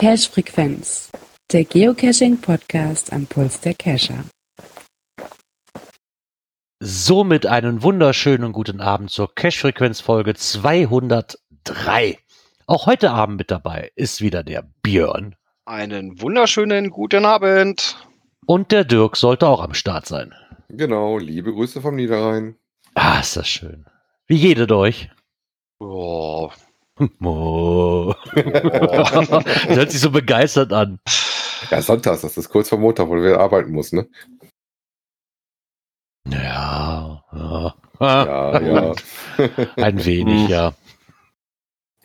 Cache Frequenz, der Geocaching Podcast am Puls der Cacher. Somit einen wunderschönen guten Abend zur Cache Frequenz Folge 203. Auch heute Abend mit dabei ist wieder der Björn. Einen wunderschönen guten Abend. Und der Dirk sollte auch am Start sein. Genau, liebe Grüße vom Niederrhein. Ah, ist das schön. Wie geht euch? Oh. Oh. das hört sich so begeistert an. Ja, Sonntags, das ist kurz vor Montag, wo wir arbeiten muss, ne? Ja, ja. Ja, ja. Ein wenig, ja.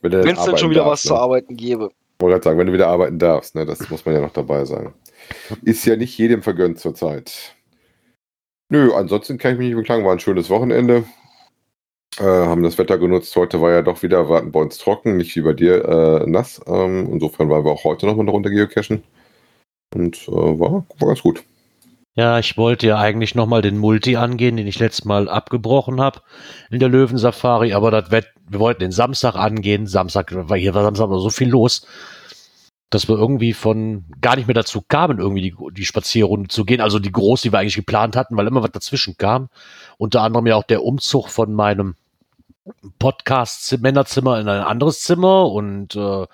Wenn es denn schon wieder was darfst, zu ne? arbeiten gäbe. Ich wollte gerade sagen, wenn du wieder arbeiten darfst, ne? Das muss man ja noch dabei sein. Ist ja nicht jedem vergönnt zurzeit. Nö, ansonsten kann ich mich nicht beklagen. War ein schönes Wochenende. Äh, haben das Wetter genutzt. Heute war ja doch wieder, warten bei uns trocken, nicht wie bei dir äh, nass. Ähm, insofern waren wir auch heute nochmal eine geocachen. Und äh, war, war ganz gut. Ja, ich wollte ja eigentlich nochmal den Multi angehen, den ich letztes Mal abgebrochen habe in der Löwensafari, aber das Wett, wir wollten den Samstag angehen. Samstag, weil hier war Samstag noch so viel los, dass wir irgendwie von gar nicht mehr dazu kamen, irgendwie die, die Spazierrunde zu gehen. Also die groß, die wir eigentlich geplant hatten, weil immer was dazwischen kam. Unter anderem ja auch der Umzug von meinem Podcast-Männerzimmer in ein anderes Zimmer und äh,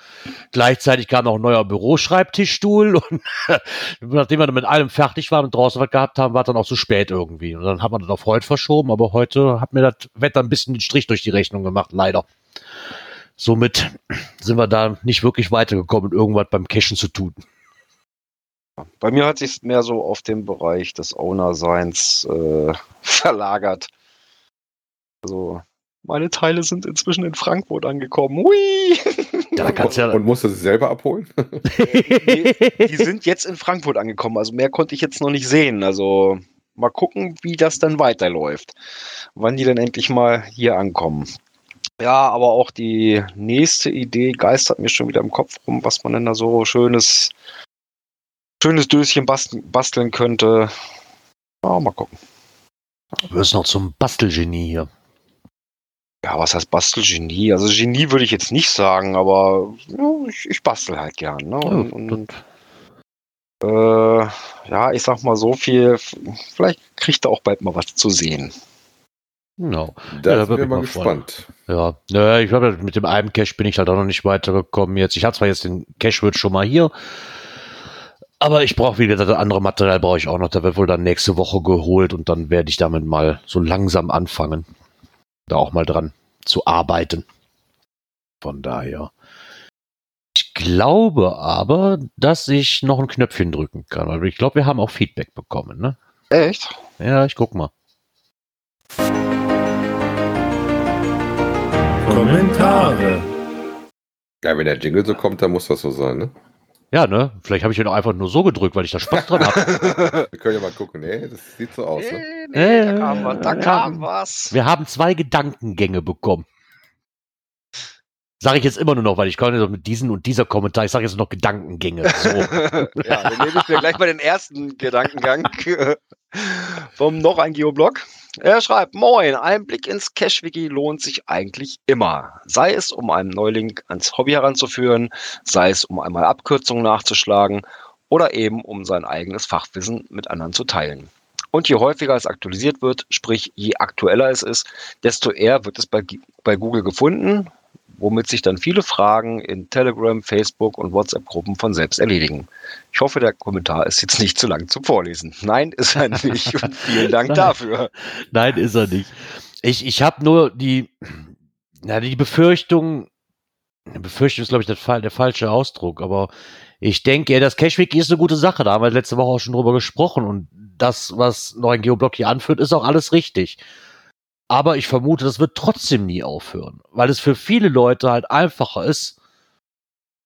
gleichzeitig kam noch ein neuer Büroschreibtischstuhl und nachdem wir dann mit allem fertig waren und draußen was gehabt haben, war dann auch zu spät irgendwie. Und dann hat man das auf heute verschoben, aber heute hat mir das Wetter ein bisschen den Strich durch die Rechnung gemacht, leider. Somit sind wir da nicht wirklich weitergekommen, irgendwas beim Cashen zu tun. Bei mir hat sich mehr so auf den Bereich des Owner-Seins äh, verlagert. Also, meine Teile sind inzwischen in Frankfurt angekommen. Hui! Ja, da kannst du ja, Und musst du sie selber abholen? Nee, die sind jetzt in Frankfurt angekommen. Also mehr konnte ich jetzt noch nicht sehen. Also mal gucken, wie das dann weiterläuft. Wann die dann endlich mal hier ankommen. Ja, aber auch die nächste Idee geistert mir schon wieder im Kopf rum, was man denn da so schönes, schönes Döschen basteln, könnte. Ja, mal gucken. du wirst noch zum Bastelgenie hier. Ja, was heißt Bastelgenie? Also Genie würde ich jetzt nicht sagen, aber ja, ich, ich bastel halt gern. Ne? Und, und äh, ja, ich sag mal so viel, vielleicht kriegt er auch bald mal was zu sehen. Genau. Da wir bin ich mal mal gespannt. Ja, naja, ich glaube, mit dem einen Cache bin ich halt auch noch nicht weitergekommen jetzt. Ich habe zwar jetzt den Cache-Wirt schon mal hier, aber ich brauche wieder das andere Material brauche ich auch noch. Da wird wohl dann nächste Woche geholt und dann werde ich damit mal so langsam anfangen, da auch mal dran zu arbeiten. Von daher. Ich glaube aber, dass ich noch ein Knöpfchen drücken kann. weil Ich glaube, wir haben auch Feedback bekommen, ne? Echt? Ja, ich guck mal. Kommentare. Ja, wenn der Jingle so kommt, dann muss das so sein, ne? Ja, ne? Vielleicht habe ich ihn auch einfach nur so gedrückt, weil ich da Spaß dran habe. Wir können ja mal gucken. Nee, das sieht so aus, ne? Nee, nee, da kam was. Da Äh, kam was. Wir haben zwei Gedankengänge bekommen. Sage ich jetzt immer nur noch, weil ich kann ja mit diesen und dieser Kommentar, ich sage jetzt noch Gedankengänge. So. ja, dann nehme ich mir gleich mal den ersten Gedankengang vom noch ein Geoblog. Er schreibt, moin, ein Blick ins Cache-Wiki lohnt sich eigentlich immer. Sei es, um einen Neuling ans Hobby heranzuführen, sei es, um einmal Abkürzungen nachzuschlagen oder eben, um sein eigenes Fachwissen mit anderen zu teilen. Und je häufiger es aktualisiert wird, sprich je aktueller es ist, desto eher wird es bei, bei Google gefunden, womit sich dann viele Fragen in Telegram, Facebook und WhatsApp-Gruppen von selbst erledigen. Ich hoffe, der Kommentar ist jetzt nicht zu lang zum Vorlesen. Nein, ist er nicht. Und vielen Dank Nein. dafür. Nein, ist er nicht. Ich, ich habe nur die, na, die Befürchtung, Befürchtung ist, glaube ich, der, der falsche Ausdruck, aber ich denke, das Cashwiki ist eine gute Sache. Da haben wir letzte Woche auch schon drüber gesprochen und das, was ein Geoblock hier anführt, ist auch alles richtig. Aber ich vermute, das wird trotzdem nie aufhören, weil es für viele Leute halt einfacher ist,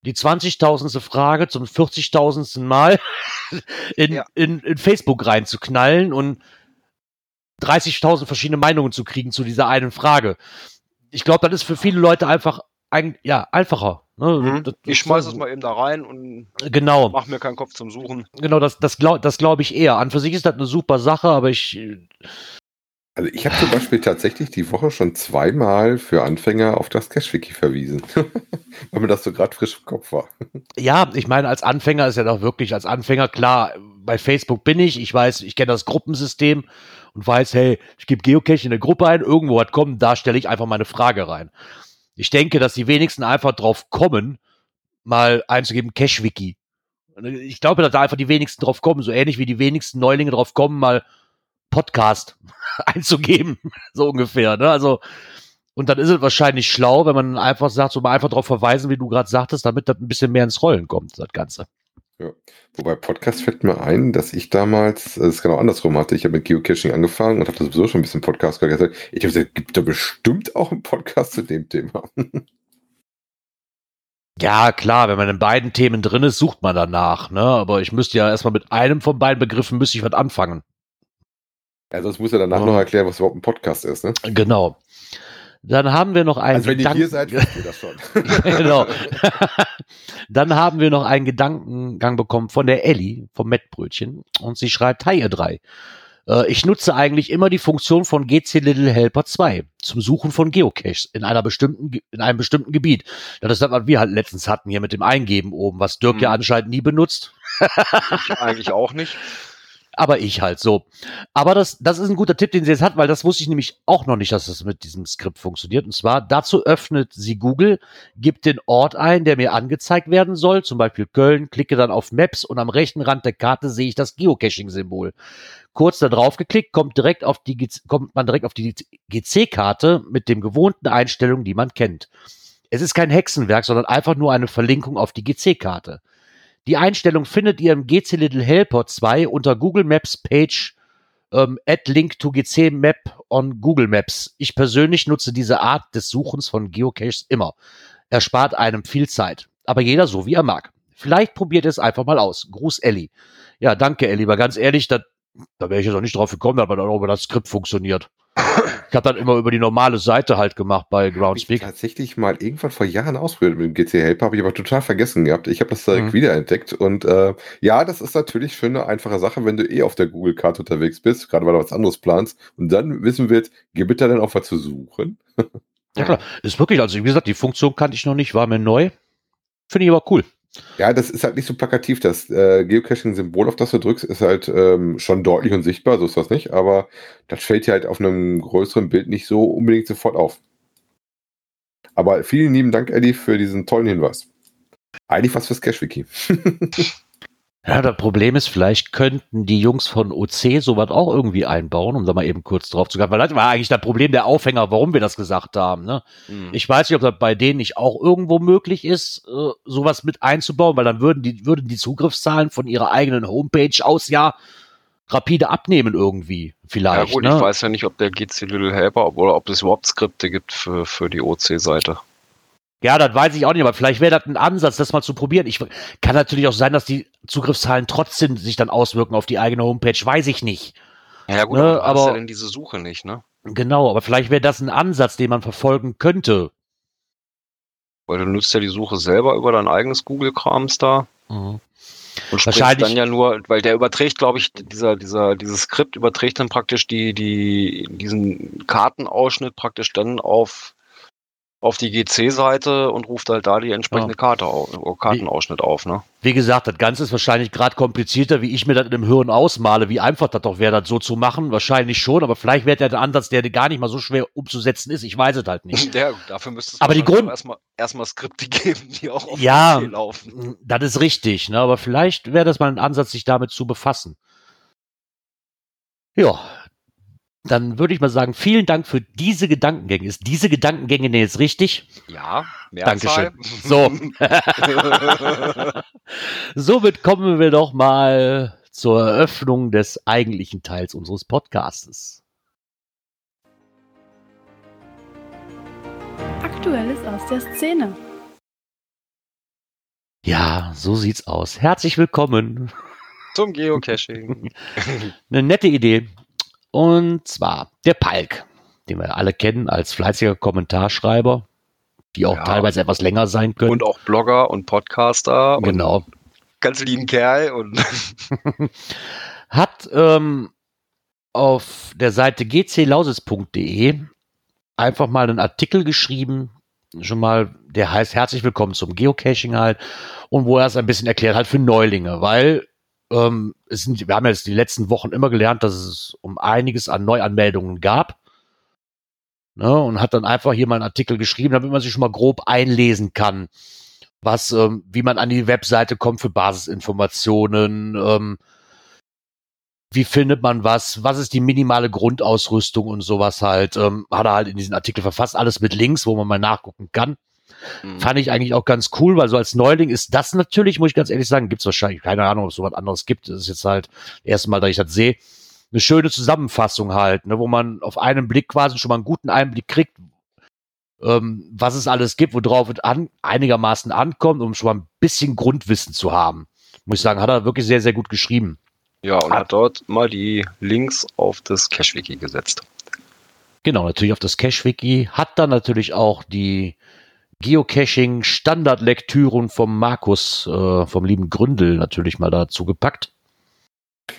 die 20.000. Frage zum 40.000. Mal in, Ja. in, in Facebook reinzuknallen und 30.000 verschiedene Meinungen zu kriegen zu dieser einen Frage. Ich glaube, das ist für viele Leute einfach ein, ja, einfacher. Ne? Mhm. Das- Ich schmeiß es mal eben da rein und Genau, mach mir keinen Kopf zum Suchen. genau, das, das glaube das glaub ich eher. An für sich ist das eine super Sache, aber ich, Also ich habe zum Beispiel tatsächlich die Woche schon zweimal für Anfänger auf das Cashwiki verwiesen. Weil mir das so gerade frisch im Kopf war. ja, ich meine, als Anfänger ist ja doch wirklich, als Anfänger, klar, bei Facebook bin ich, ich weiß, ich kenne das Gruppensystem und weiß, hey, ich gebe Geocache in eine Gruppe ein, irgendwo hat kommen, da stelle ich einfach meine Frage rein. Ich denke, dass die wenigsten einfach drauf kommen, mal einzugeben, Cachewiki. Ich glaube, dass da einfach die wenigsten drauf kommen, so ähnlich wie die wenigsten Neulinge drauf kommen, mal Podcast einzugeben, so ungefähr. Ne? Also, und dann ist es wahrscheinlich schlau, wenn man einfach sagt, so mal einfach darauf verweisen, wie du gerade sagtest, damit das ein bisschen mehr ins Rollen kommt, das Ganze. Wobei Podcast fällt mir ein, dass ich damals, äh, es genau andersrum hatte, ich habe mit Geocaching angefangen und habe sowieso schon ein bisschen Podcast gehört. Ich habe gesagt, gibt da bestimmt auch einen Podcast zu dem Thema. Ja, klar, wenn man in beiden Themen drin ist, sucht man danach, ne? Aber ich müsste ja erstmal mit einem von beiden Begriffen müsste ich was anfangen. Ja, sonst muss er danach Ja. noch erklären, was überhaupt ein Podcast ist. Ne? Genau. Dann haben wir noch einen Also wenn ihr Gedanken- hier seid, wisst ihr das schon. genau. Dann haben wir noch einen Gedankengang bekommen von der Ellie vom Mettbrötchen und sie schreibt, hi ihr drei. Äh, Ich nutze eigentlich immer die Funktion von GC Little Helper 2 zum Suchen von Geocaches in einer bestimmten, in einem bestimmten Gebiet. Das ist das, was wir halt letztens hatten hier mit dem Eingeben oben, was Dirk Mhm. ja anscheinend nie benutzt. Ich eigentlich auch nicht. Aber ich halt so. Aber das, das ist ein guter Tipp, den sie jetzt hat, weil das wusste ich nämlich auch noch nicht, dass das mit diesem Skript funktioniert. Und zwar, dazu öffnet sie Google, gibt den Ort ein, der mir angezeigt werden soll, zum Beispiel Köln, klicke dann auf Maps und am rechten Rand der Karte sehe ich das Geocaching-Symbol. Kurz da drauf geklickt, kommt direkt auf die, kommt man direkt auf die GC-Karte mit den gewohnten Einstellungen, die man kennt. Es ist kein Hexenwerk, sondern einfach nur eine Verlinkung auf die GC-Karte. Die Einstellung findet ihr im GC Little Helper 2 unter Google Maps Page ähm, add link to GC Map on Google Maps. Ich persönlich nutze diese Art des Suchens von Geocaches immer. Er spart einem viel Zeit. Aber jeder so, wie er mag. Vielleicht probiert es einfach mal aus. Gruß Elli. Ja, danke Elli. Aber ganz ehrlich, da, da wäre ich jetzt auch nicht drauf gekommen, aber dann auch über das Skript funktioniert. Ich habe dann immer über die normale Seite halt gemacht bei Habe ich Groundspeak. tatsächlich mal irgendwann vor Jahren ausprobiert mit dem GC Helper, habe ich aber total vergessen gehabt. Ich habe das direkt Mhm. wiederentdeckt und äh, ja, das ist natürlich schon eine einfache Sache, wenn du eh auf der Google-Karte unterwegs bist, gerade weil du was anderes planst und dann wissen wird, gibt es da denn auch was zu suchen? Ja klar, ist wirklich, also wie gesagt, die Funktion kannte ich noch nicht, war mir neu. Finde ich aber cool. Ja, das ist halt nicht so plakativ. Das äh, Geocaching-Symbol, auf das du drückst, ist halt ähm, schon deutlich und sichtbar, so ist das nicht, aber das fällt dir halt auf einem größeren Bild nicht so unbedingt sofort auf. Aber vielen lieben Dank, Eddie, für diesen tollen Hinweis. Eigentlich was fürs CacheWiki. Ja, das Problem ist, vielleicht könnten die Jungs von OC sowas auch irgendwie einbauen, um da mal eben kurz drauf zu gehen. Weil das war eigentlich das Problem der Aufhänger, warum wir das gesagt haben. Ne? Hm. Ich weiß nicht, ob das bei denen nicht auch irgendwo möglich ist, äh, sowas mit einzubauen, weil dann würden die, würden die Zugriffszahlen von ihrer eigenen Homepage aus ja rapide abnehmen irgendwie. Ja Vielleicht. gut, ne? ich weiß ja nicht, ob der GC Little Helper oder ob es überhaupt Skripte gibt für, für die OC-Seite. Ja, das weiß ich auch nicht, aber vielleicht wäre das ein Ansatz, das mal zu probieren. Ich kann natürlich auch sein, dass die Zugriffszahlen trotzdem sich dann auswirken auf die eigene Homepage, weiß ich nicht. Ja gut, Ne, aber, du hast ja denn diese Suche nicht, ne? Genau, aber vielleicht wäre das ein Ansatz, den man verfolgen könnte. Weil du nutzt ja die Suche selber über dein eigenes Google-Krams da und sprichst Wahrscheinlich- dann ja nur, weil der überträgt, glaube ich, dieser, dieser, dieses Skript überträgt dann praktisch die, die, diesen Kartenausschnitt praktisch dann auf, auf die GC-Seite und ruft halt da die entsprechende Karte auf, äh, Kartenausschnitt auf, ne? Wie gesagt, das Ganze ist wahrscheinlich gerade komplizierter, wie ich mir das in dem Hirn ausmale, wie einfach das doch wäre, das so zu machen. Wahrscheinlich schon, aber vielleicht wäre der Ansatz, der gar nicht mal so schwer umzusetzen ist. Ich weiß es halt nicht. Ja, dafür müsste es Aber die Grund- erstmal, erstmal Skripte geben, die auch auf Ja. GC laufen. Das ist richtig, ne? aber vielleicht wäre das mal ein Ansatz, sich damit zu befassen. Ja, dann würde ich mal sagen, vielen Dank für diese Gedankengänge. Ist diese Gedankengänge denn jetzt richtig? Ja, Mehrzahl. Dankeschön. So. Somit kommen wir doch mal zur Eröffnung des eigentlichen Teils unseres Podcastes. Aktuelles aus der Szene. Ja, so sieht's aus. Herzlich willkommen. Zum Geocaching. Eine nette Idee. Und zwar der Palk, den wir alle kennen als fleißiger Kommentarschreiber. die auch Ja. teilweise etwas länger sein können. Und auch Blogger und Podcaster genau. und ganz lieben Kerl und Hat ähm, auf der Seite gclausis.de einfach mal einen Artikel geschrieben, schon mal, der heißt Herzlich willkommen zum Geocaching halt und wo er es ein bisschen erklärt hat für Neulinge, weil ähm, es sind, wir haben jetzt die letzten Wochen immer gelernt, dass es um einiges an Neuanmeldungen gab. Ne, und hat dann einfach hier mal einen Artikel geschrieben, damit man sich schon mal grob einlesen kann, was, ähm, wie man an die Webseite kommt für Basisinformationen, ähm, wie findet man was, was ist die minimale Grundausrüstung und sowas halt, ähm, hat er halt in diesen Artikel verfasst, alles mit Links, wo man mal nachgucken kann. Mhm. Fand ich eigentlich auch ganz cool, weil so als Neuling ist das natürlich, muss ich ganz ehrlich sagen, gibt's wahrscheinlich, keine Ahnung, ob es so was anderes gibt. Das ist jetzt halt das erste Mal, dass ich das sehe. Eine schöne Zusammenfassung halt, ne, wo man auf einen Blick quasi schon mal einen guten Einblick kriegt, ähm, was es alles gibt, worauf es an, einigermaßen ankommt, um schon mal ein bisschen Grundwissen zu haben. Muss ich sagen, hat er wirklich sehr, sehr gut geschrieben. Ja, und hat dort mal die Links auf das Cache-Wiki gesetzt. Genau, natürlich auf das Cache-Wiki. Hat dann natürlich auch die Geocaching-Standardlektüren vom Markus, äh, vom lieben Gründel natürlich mal dazu gepackt.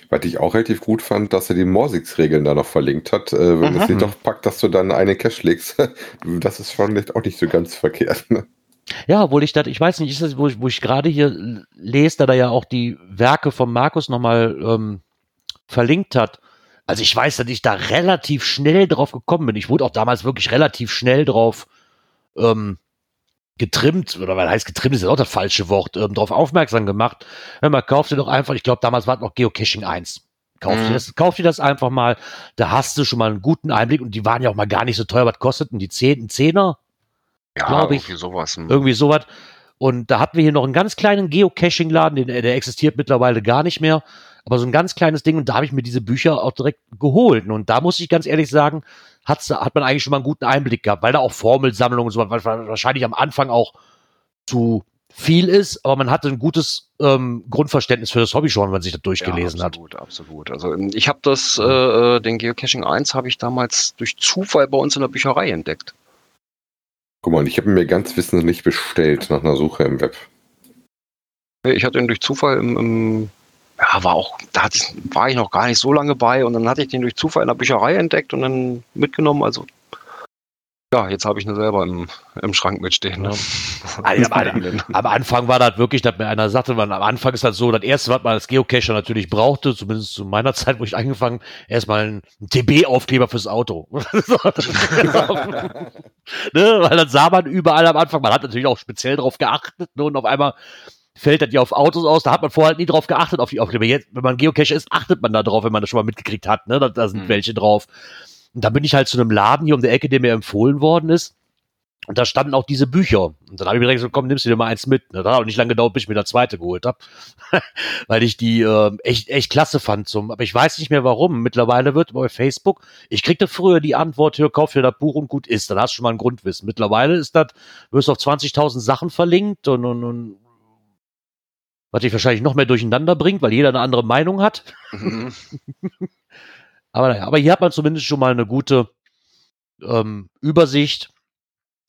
Was ich auch relativ gut fand, dass er die Morsix-Regeln da noch verlinkt hat. Äh, wenn es nicht doch packt, dass du dann eine Cache legst. das ist schon vielleicht auch nicht so ganz verkehrt. Ne? Ja, obwohl ich das, ich weiß nicht, ist das, wo ich, wo ich gerade hier lese, da da ja auch die Werke von Markus nochmal ähm, verlinkt hat. Also ich weiß, dass ich da relativ schnell drauf gekommen bin. Ich wurde auch damals wirklich relativ schnell drauf ähm, getrimmt, oder was heißt getrimmt, ist ja auch das falsche Wort, ähm, darauf aufmerksam gemacht. Hör mal, kauf dir doch einfach, ich glaube, damals war es noch Geocaching 1. Kauf, Mhm. dir das, kauf dir das einfach mal, da hast du schon mal einen guten Einblick und die waren ja auch mal gar nicht so teuer. Was kosteten die 10, ein Zehner? Ja, Glaub ich. irgendwie sowas. Hm. Irgendwie sowas. Und da hatten wir hier noch einen ganz kleinen Geocaching-Laden, den, der existiert mittlerweile gar nicht mehr. Aber so ein ganz kleines Ding und da habe ich mir diese Bücher auch direkt geholt. Und da muss ich ganz ehrlich sagen, hat's, hat man eigentlich schon mal einen guten Einblick gehabt, weil da auch Formelsammlungen und so was wahrscheinlich am Anfang auch zu viel ist, aber man hatte ein gutes ähm, Grundverständnis für das Hobby schon, wenn man sich das durchgelesen ja, hat. absolut, Absolut, Also ähm, ich habe das, äh, den Geocaching 1 habe ich damals durch Zufall bei uns in der Bücherei entdeckt. Guck mal, ich habe ihn mir ganz wissentlich bestellt nach einer Suche im Web. Ich hatte ihn durch Zufall im, im ja, war auch, da hatte ich, war ich noch gar nicht so lange bei und dann hatte ich den durch Zufall in der Bücherei entdeckt und dann mitgenommen. Also ja, jetzt habe ich ihn selber im, im Schrank mitstehen. Ne? Ja, aber- Am Anfang war das wirklich, dass mir einer sagte, man, am Anfang ist das so, das erste, was man als Geocacher natürlich brauchte, zumindest zu meiner Zeit, wo ich angefangen, erstmal ein, ein TB-Aufkleber fürs Auto. ne? Weil dann sah man überall am Anfang, man hat natürlich auch speziell drauf geachtet, ne? und auf einmal fällt das ja auf Autos aus, da hat man vorher halt nie drauf geachtet, auf die Aufkleber. Jetzt, wenn man Geocacher ist, achtet man da drauf, wenn man das schon mal mitgekriegt hat, ne? da, da sind Mhm. welche drauf. Und da bin ich halt zu einem Laden hier um der Ecke, der mir empfohlen worden ist. Und da standen auch diese Bücher. Und dann habe ich mir direkt gesagt, komm, nimmst du dir mal eins mit. Das hat auch nicht lange gedauert, bis ich mir das zweite geholt habe. Weil ich die ähm, echt, echt klasse fand. Zum, aber ich weiß nicht mehr warum. Mittlerweile wird bei Facebook, ich kriegte früher die Antwort, hier, kauf dir das Buch und gut ist. Dann hast du schon mal ein Grundwissen. Mittlerweile ist das, wirst du auf 20.000 Sachen verlinkt und, und, und was dich wahrscheinlich noch mehr durcheinander bringt, weil jeder eine andere Meinung hat. Mhm. Aber naja, aber hier hat man zumindest schon mal eine gute ähm, Übersicht.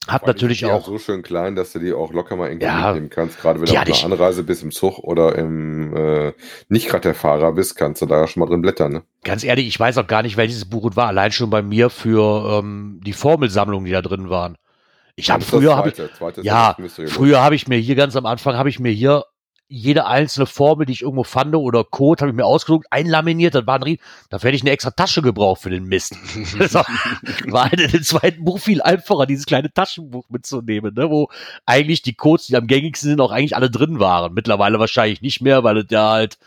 Hat allem natürlich auch. so schön klein, dass du die auch locker mal irgendwie Ja, mitnehmen kannst. Gerade wenn du auf einer Anreise bist im Zug oder im äh, nicht gerade der Fahrer bist, kannst du da schon mal drin blättern. Ne? Ganz ehrlich, ich weiß auch gar nicht, welches Buch es war. Allein schon bei mir für ähm, die Formelsammlungen, die da drin waren. Ich habe früher, hab ich, ja, früher habe ich mir hier ganz am Anfang habe ich mir hier jede einzelne Formel, die ich irgendwo fand oder Code, habe ich mir ausgedruckt, einlaminiert. Das war ein Rie Dafür hätte ich eine extra Tasche gebraucht für den Mist. Das war, halt in dem zweiten Buch viel einfacher, dieses kleine Taschenbuch mitzunehmen, ne, wo eigentlich die Codes, die am gängigsten sind, auch eigentlich alle drin waren. Mittlerweile wahrscheinlich nicht mehr, weil es ja halt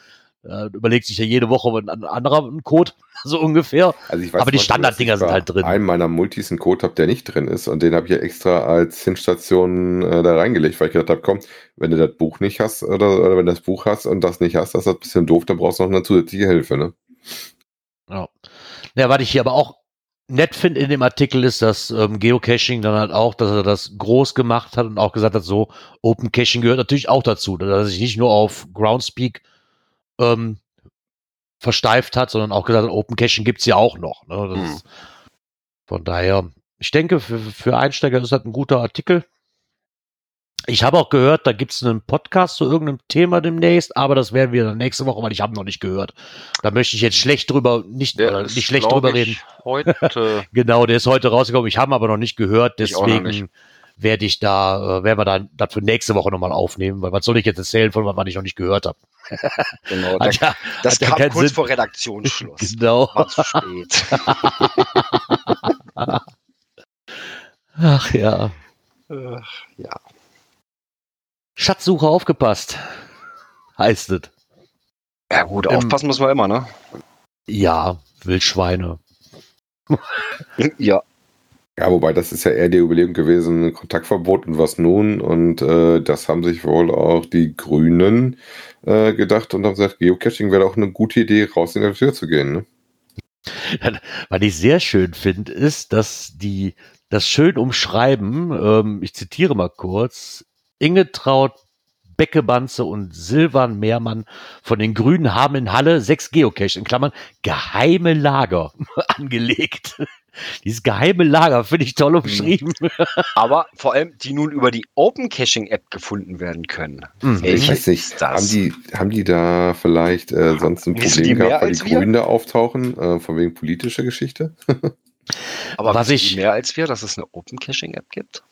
äh, überlegt sich ja jede Woche ein, ein anderer einen Code, so ungefähr. Also ich weiß aber die Standarddinger ich sind halt drin. Einem meiner Multis einen Code habe, der nicht drin ist und den habe ich ja extra als Hinstation äh, da reingelegt, weil ich gedacht habe, komm, wenn du das Buch nicht hast oder, oder wenn du das Buch hast und das nicht hast, das ist ein bisschen doof, dann brauchst du noch eine zusätzliche Hilfe, ne? Ja. ja, was ich hier aber auch nett finde in dem Artikel ist, dass ähm, Geocaching dann halt auch, dass er das groß gemacht hat und auch gesagt hat, so Open Caching gehört natürlich auch dazu, dass sich nicht nur auf Groundspeak ähm, versteift hat, sondern auch gesagt hat, Open Caching gibt's ja auch noch. Ne? Das Hm. ist, von daher, ich denke, für, für Einsteiger ist das ein guter Artikel. Ich habe auch gehört, da gibt es einen Podcast zu irgendeinem Thema demnächst, aber das werden wir dann nächste Woche, weil ich habe noch nicht gehört. Da möchte ich jetzt schlecht drüber, nicht, ist, nicht schlecht drüber reden. Heute. Genau, der ist heute rausgekommen. Ich habe ihn aber noch nicht gehört, deswegen werde ich da, äh, werden wir dann das für nächste Woche nochmal aufnehmen, weil was soll ich jetzt erzählen von was ich noch nicht gehört habe? genau, Hat ja, das ja kam keinen kurz Sinn. vor Redaktionsschluss. genau. War zu spät. Ach ja. Äh, ja. Schatzsuche aufgepasst, heißt es. ja, gut, Ähm, aufpassen muss man immer, ne? Ja, Wildschweine. Ja. Ja, wobei das ist ja eher die Überlegung gewesen, Kontaktverbot und was nun? Und äh, das haben sich wohl auch die Grünen äh, gedacht und haben gesagt, Geocaching wäre auch eine gute Idee, raus in die Tür zu gehen. Ne? Was ich sehr schön finde, ist, dass die das schön umschreiben. Ähm, ich zitiere mal kurz. Inge Traut, Beckebanze und Silvan Mehrmann von den Grünen haben in Halle sechs Geocaches, in Klammern, geheime Lager angelegt. Dieses geheime Lager finde ich toll umschrieben. Aber vor allem, die nun über die Open Caching App gefunden werden können. Mhm. Welche Ich weiß nicht, haben die, haben die da vielleicht äh, sonst ein Problem gehabt, weil die wir? Grünen da auftauchen, äh, von wegen politischer Geschichte? Aber was ich- mehr als wir, dass es eine Open Caching App gibt?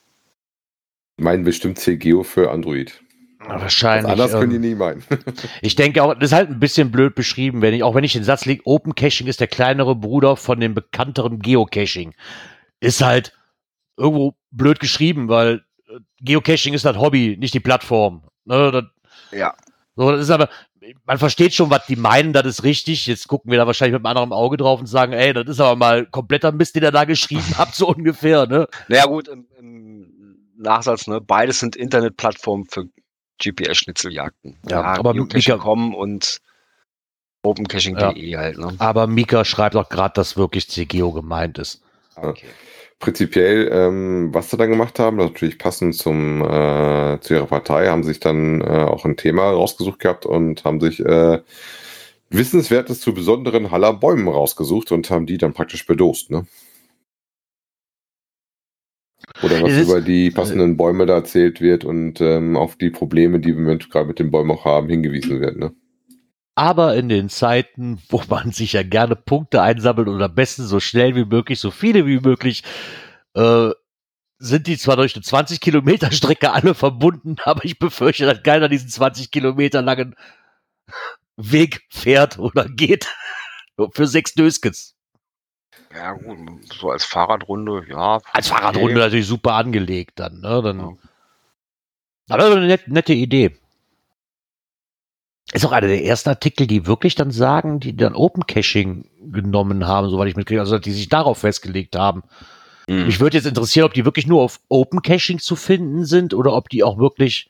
Meinen bestimmt CGeo für Android. Wahrscheinlich. anders können die ähm, nie meinen. Ich denke auch, das ist halt ein bisschen blöd beschrieben, wenn ich, auch wenn ich den Satz lege, Open Caching ist der kleinere Bruder von dem bekannteren Geocaching. Ist halt irgendwo blöd geschrieben, weil äh, Geocaching ist das Hobby, nicht die Plattform. Ne, das, Ja. so, das ist aber, man versteht schon, was die meinen, das ist richtig. Jetzt gucken wir da wahrscheinlich mit einem anderen Auge drauf und sagen, ey, das ist aber mal kompletter Mist, den ihr da geschrieben habt, so ungefähr, ne? Naja, gut, im, im Nachsatz, ne? Beides sind Internetplattformen für GPS-Schnitzeljagden. Ja, aber Geocaching.com und OpenCaching.de halt, ne? Aber Mika schreibt auch gerade, dass wirklich CGeo gemeint ist. Okay. Prinzipiell, ähm, was sie dann gemacht haben, das natürlich passend zum, äh, zu ihrer Partei, haben sich dann äh, auch ein Thema rausgesucht gehabt und haben sich äh, Wissenswertes zu besonderen Haller Bäumen rausgesucht und haben die dann praktisch bedost, ne? Oder was über die passenden Bäume da erzählt wird und ähm, auf die Probleme, die wir gerade mit den Bäumen auch haben, hingewiesen wird, ne? Aber in den Zeiten, wo man sich ja gerne Punkte einsammelt und am besten so schnell wie möglich, so viele wie möglich, äh, sind die zwar durch eine 20 Kilometer Strecke alle verbunden, aber ich befürchte, dass keiner diesen 20 Kilometer langen Weg fährt oder geht. Nur Für sechs Döskens. Ja, gut, so als Fahrradrunde, ja. Als okay. Fahrradrunde natürlich super angelegt dann, ne? Dann, Ja. Aber das ist eine net, nette Idee. Ist auch einer der ersten Artikel, die wirklich dann sagen, die dann Open Caching genommen haben, soweit ich mitkriege, also die sich darauf festgelegt haben. Hm. Mich würde jetzt interessieren, ob die wirklich nur auf Open Caching zu finden sind oder ob die auch wirklich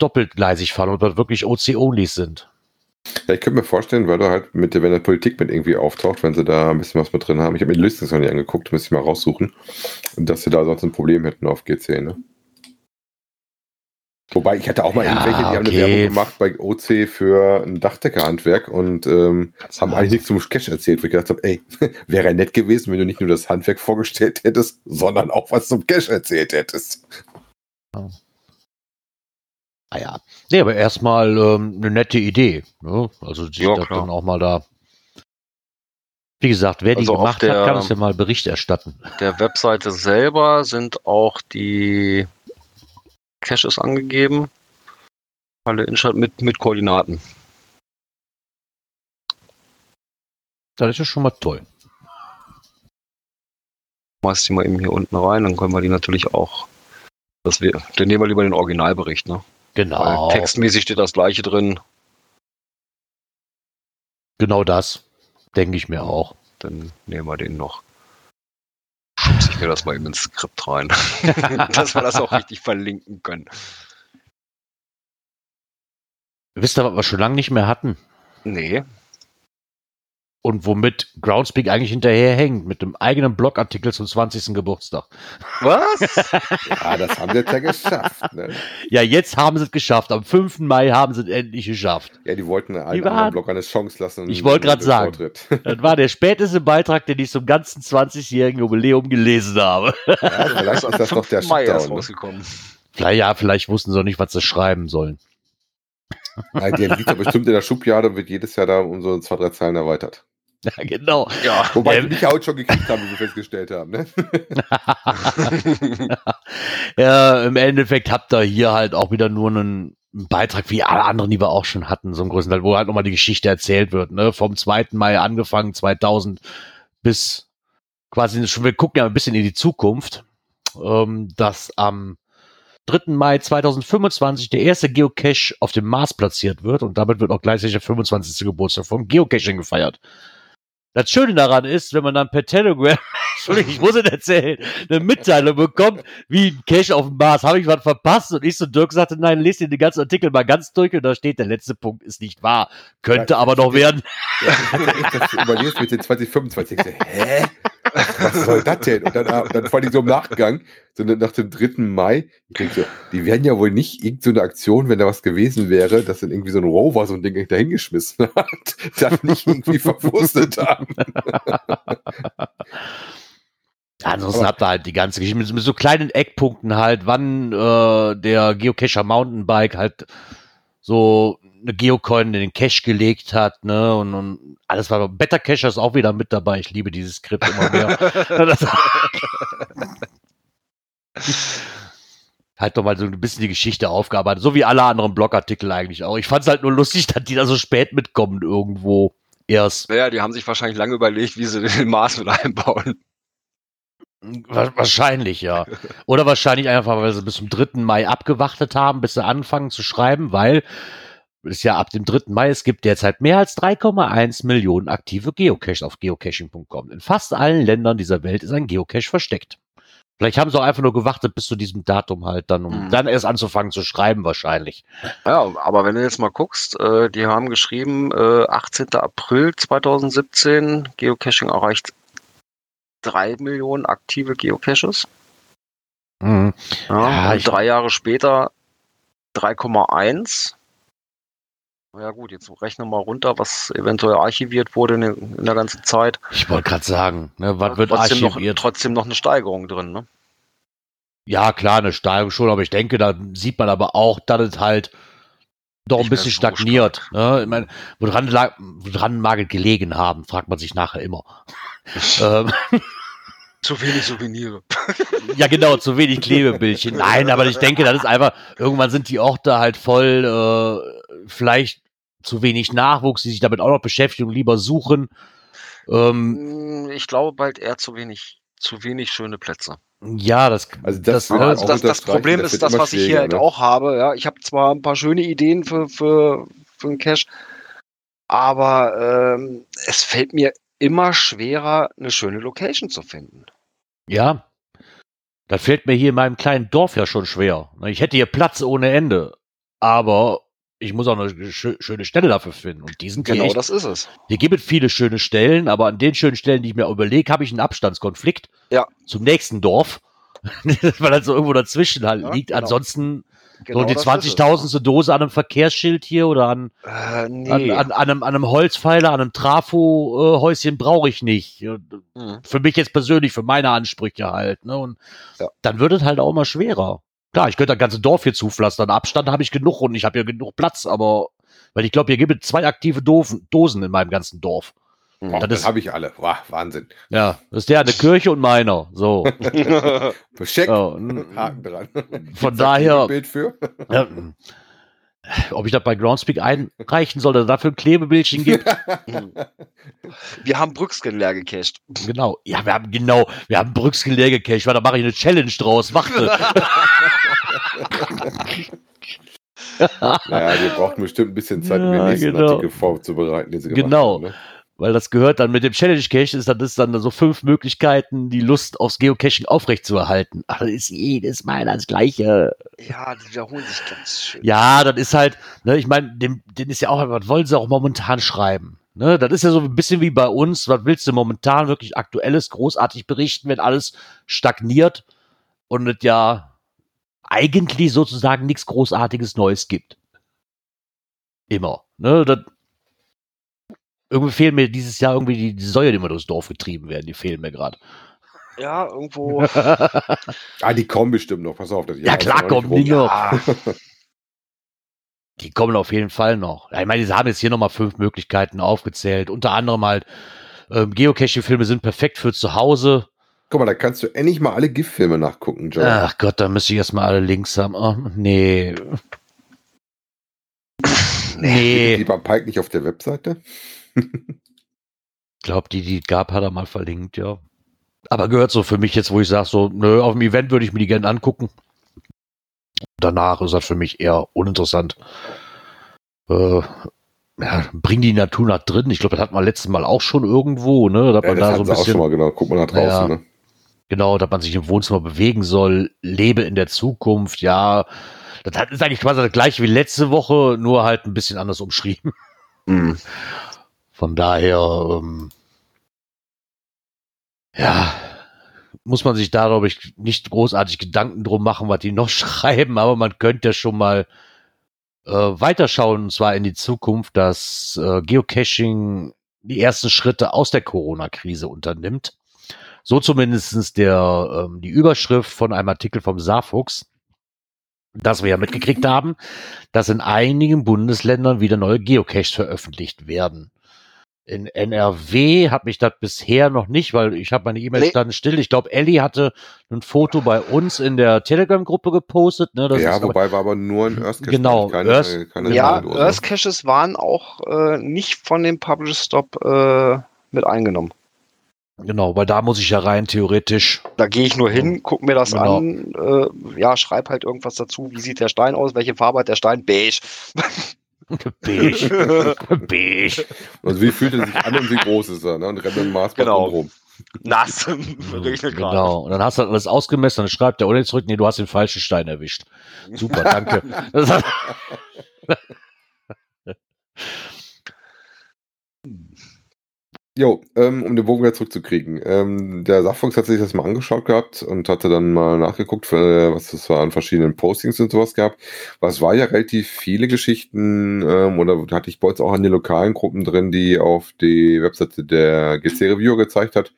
doppeltgleisig fahren oder wirklich OC-Onlys sind. Ja, ich könnte mir vorstellen, weil du halt mit der, wenn der Politik mit irgendwie auftaucht, wenn sie da ein bisschen was mit drin haben. Ich habe mir die Listings noch nicht angeguckt, müsste ich mal raussuchen. Dass sie da sonst ein Problem hätten auf GC, ne? Wobei, ich hatte auch mal Ja, irgendwelche, die haben eine okay. Werbung gemacht bei OC für ein Dachdeckerhandwerk und ähm, haben eigentlich nichts zum Cash erzählt, wo ich gedacht habe, ey, wäre nett gewesen, wenn du nicht nur das Handwerk vorgestellt hättest, sondern auch was zum Cash erzählt hättest. Ah ja. Nee, aber erstmal ähm, eine nette Idee. Ne? Also sich Ja, das klar. dann auch mal da. Wie gesagt, wer die Also auf gemacht der- hat, kann uns ja mal Bericht erstatten. der Webseite selber sind auch die Caches angegeben. Alle Inschalt mit, mit Koordinaten. Das ist ja schon mal toll. Meist die mal eben hier unten rein, dann können wir die natürlich auch. Das wir, dann nehmen wir lieber den Originalbericht, ne? Genau. Weil textmäßig steht das gleiche drin. Genau das. Denke ich mir auch. Dann nehmen wir den noch. Schubse ich mir das mal eben ins Skript rein. Dass wir das auch richtig verlinken können. Wisst ihr, was wir schon lange nicht mehr hatten? Nee. Und womit Groundspeak eigentlich hinterherhängt? Mit dem eigenen Blogartikel zum 20. Geburtstag. Was? Ja, das haben sie jetzt ja geschafft. Ne? Ja, jetzt haben sie es geschafft. Am 5. Mai haben sie es endlich geschafft. Ja, die wollten einen Die waren- anderen Blog eine Chance lassen. Ich wollte grad den sagen. Vortritt. Das war der späteste Beitrag, den ich zum ganzen 20-jährigen Jubiläum gelesen habe. Ja, vielleicht ist das doch der Mai Shutdown. Ne? Vielleicht, ja, vielleicht wussten sie noch nicht, was sie schreiben sollen. Ja, der liegt ja bestimmt in der Schublade und wird jedes Jahr da um so zwei, drei Zeilen erweitert. Ja, genau. Ja. Wobei Ähm. die mich ja heute schon gekriegt haben, wie wir festgestellt haben. Ne? ja, im Endeffekt habt ihr hier halt auch wieder nur einen Beitrag, wie alle anderen, die wir auch schon hatten, so im größten Teil, wo halt nochmal die Geschichte erzählt wird, ne? Vom 2. Mai angefangen, 2000 bis quasi schon, wir gucken ja ein bisschen in die Zukunft, ähm, dass am 3. Mai 2025 der erste Geocache auf dem Mars platziert wird und damit wird auch gleichzeitig der 25. Geburtstag vom Geocaching gefeiert. Das Schöne daran ist, wenn man dann per Telegram, Entschuldigung, ich muss es erzählen, eine Mitteilung bekommt, wie ein Cache auf dem Mars, habe ich was verpasst? Und ich so, Dirk sagte, nein, lest dir den ganzen Artikel mal ganz durch und da steht, der letzte Punkt ist nicht wahr. Könnte Ja, aber noch werden. Ja, ich das überlegt mit den 2025. Ich so, hä? Was soll das denn? Und dann, äh, dann vor allem so im Nachgang, so nach dem 3. Mai, ich denke so, die werden ja wohl nicht irgend so Aktion, wenn da was gewesen wäre, dass dann irgendwie so ein Rover so ein Ding dahingeschmissen hat, dann nicht irgendwie verwurstet haben. Ja, ansonsten habt ihr halt die ganze Geschichte mit, mit so kleinen Eckpunkten halt, wann äh, der Geocacher Mountainbike halt so eine Geocoin in den Cache gelegt hat, ne, und, und alles war Better Cacher ist auch wieder mit dabei. Ich liebe dieses Skript immer mehr. halt doch mal so ein bisschen die Geschichte aufgearbeitet, so wie alle anderen Blogartikel eigentlich auch. Ich fand es halt nur lustig, dass die da so spät mitkommen irgendwo erst. Naja, die haben sich wahrscheinlich lange überlegt, wie sie den Mars mit einbauen. Wa- Wahrscheinlich, ja. Oder wahrscheinlich einfach, weil sie bis zum 3. Mai abgewartet haben, bis sie anfangen zu schreiben, weil es ja ab dem 3. Mai, es gibt derzeit mehr als 3,1 Millionen aktive Geocaches auf geocaching.com. In fast allen Ländern dieser Welt ist ein Geocache versteckt. Vielleicht haben sie auch einfach nur gewartet bis zu diesem Datum halt dann, um Mhm. dann erst anzufangen zu schreiben wahrscheinlich. Ja, aber wenn du jetzt mal guckst, äh, die haben geschrieben, äh, 18. April 2017, Geocaching erreicht 3 Millionen aktive Geocaches. Mhm. Ja, Ja, drei Jahre später 3,1. Ja gut, jetzt rechne mal runter, was eventuell archiviert wurde in, in der ganzen Zeit. Ich wollte gerade sagen, ne, was wird trotzdem, noch, archiviert? trotzdem noch eine Steigerung drin, ne? Ja, klar, eine Steigerung schon, aber ich denke, da sieht man aber auch, dass es halt doch ein bisschen stagniert. Ne? Ich meine, woran, lag, woran mag es gelegen haben, fragt man sich nachher immer. ähm, Zu wenig Souvenire. ja, genau, zu wenig Klebebildchen. Nein, aber ich denke, das ist einfach, irgendwann sind die Orte halt voll, äh, vielleicht zu wenig Nachwuchs, die sich damit auch noch beschäftigen lieber suchen. Ähm, Mm, Ich glaube bald eher zu wenig, zu wenig schöne Plätze. Ja, das, Also das das, Also das, das Problem ist das, was ich hier halt ne? auch habe. Ja, ich habe zwar ein paar schöne Ideen für, für, für einen Cache, aber ähm, es fällt mir immer schwerer, eine schöne Location zu finden. Ja. Das fällt mir hier in meinem kleinen Dorf ja schon schwer. Ich hätte hier Platz ohne Ende. Aber ich muss auch eine schö schöne Stelle dafür finden. Und die sind hier Genau echt, das ist es. hier gibt es viele schöne Stellen, aber an den schönen Stellen, die ich mir überlege, habe ich einen Abstandskonflikt Ja. zum nächsten Dorf. Weil das so irgendwo dazwischen halt Ja, liegt. genau. Ansonsten Genau so die das ist es. 20.000. Dose an einem Verkehrsschild hier oder an, Äh, an, nee. an, an, einem, an einem Holzpfeiler, an einem Trafo-Häuschen brauche ich nicht. Mhm. für mich jetzt persönlich, für meine Ansprüche halt. Ne? Und Ja. dann wird es halt auch immer schwerer. Klar, ich könnte das ganze Dorf hier zupflastern. Abstand habe ich genug und ich habe ja genug Platz, aber weil ich glaube, hier gibt es zwei aktive Dosen, Dosen in meinem ganzen Dorf. Oh, das das habe ich alle. Wow, Wahnsinn. Ja, das ist der eine Kirche und meiner. So. Check. N- Haken dran. Von daher- Bild für? ja, ob ich das bei Groundspeak einreichen soll, dass es dafür ein Klebebildchen gibt. Wir haben Brückskin leer gecached. genau. Ja, wir haben genau, wir haben Brückskel leer gecached, weil da mache ich eine Challenge draus. Warte. Naja, wir brauchten bestimmt ein bisschen Zeit, um den Ja, nächsten genau. Artikel vorzubereiten, den sie gemacht Genau. haben. Ne? Weil das gehört dann mit dem Challenge Cache, ist dann, das ist dann so fünf Möglichkeiten, die Lust aufs Geocaching aufrechtzuerhalten. Ach, das ist jedes Mal das Gleiche. Ja, die wiederholen sich ganz schön. Ja, das ist halt, ne, ich meine, dem, den ist ja auch, was wollen sie auch momentan schreiben? Ne, das ist ja so ein bisschen wie bei uns, was willst du momentan wirklich Aktuelles, großartig berichten, wenn alles stagniert und es ja eigentlich sozusagen nichts Großartiges Neues gibt. Immer. Ne, das, irgendwie fehlen mir dieses Jahr irgendwie die, die Säue, die immer durchs Dorf getrieben werden, die fehlen mir gerade. Ja, irgendwo. Ah, die kommen bestimmt noch. Pass auf. Das Ja, klar kommen die noch. Ja, Die kommen auf jeden Fall noch. Ja, Ich meine, sie haben jetzt hier nochmal fünf Möglichkeiten aufgezählt. Unter anderem halt, ähm, Geocaching-Filme sind perfekt für zu Hause. Guck mal, da kannst du endlich mal alle GIF-Filme nachgucken, Joe. Ach Gott, da müsste ich erstmal alle Links haben. Oh, nee. Nee. Die beim Pike nicht auf der Webseite? Ich glaube, die, die gab, hat er mal verlinkt, ja. Aber gehört so für mich jetzt, wo ich sage, so, nö, auf dem Event würde ich mir die gerne angucken. Danach ist das für mich eher uninteressant. Äh, ja, bring die Natur nach drin. Ich glaube, das hatten wir letztes Mal auch schon irgendwo, ne? Dass Ja, man das da so ein sie auch bisschen, schon mal, genau. Guck mal nach draußen, Ja. ne? genau, dass man sich im Wohnzimmer bewegen soll, lebe in der Zukunft, ja. Das ist eigentlich quasi das gleiche wie letzte Woche, nur halt ein bisschen anders umschrieben. hm. Von daher, ähm, ja, muss man sich da, glaube ich, nicht großartig Gedanken drum machen, was die noch schreiben, aber man könnte schon mal äh, weiterschauen, und zwar in die Zukunft, dass äh, Geocaching die ersten Schritte aus der Corona-Krise unternimmt. So zumindestens der, ähm, die Überschrift von einem Artikel vom Saarfuchs, das wir ja mitgekriegt haben, dass in einigen Bundesländern wieder neue Geocaches veröffentlicht werden. In NRW hat mich das bisher noch nicht, weil ich habe meine E-Mails Nee. standen still. Ich glaube, Ellie hatte ein Foto bei uns in der Telegram-Gruppe gepostet. Ne? Das ja, ist aber, wobei war aber nur ein Earth Cache. Genau, keine, Earth- keine ja Dose. Earth Caches waren auch äh, nicht von dem Publish Stop äh, mit eingenommen. genau, weil da muss ich ja rein theoretisch. Da gehe ich nur hin, guck mir das Genau. an, äh, ja, schreib halt irgendwas dazu. Wie sieht der Stein aus? Welche Farbe hat der Stein? Beige. Beige. Beige. Also wie fühlt er sich an und wie groß ist er, ne? Und rennt mit dem Maßband Genau. rum. Nass. Gerade. Genau. Und dann hast du alles ausgemessen, dann schreibt der ohne zurück, nee, du hast den falschen Stein erwischt. Super, danke. Jo, ähm, um den Bogen wieder zurückzukriegen. Ähm, der Sachfuchs hat sich das mal angeschaut gehabt und hatte dann mal nachgeguckt, für, was es an verschiedenen Postings und sowas gab. Was war ja relativ viele Geschichten, ähm, oder hatte ich bei uns auch an den lokalen Gruppen drin, die auf die Webseite der GC Reviewer gezeigt hat,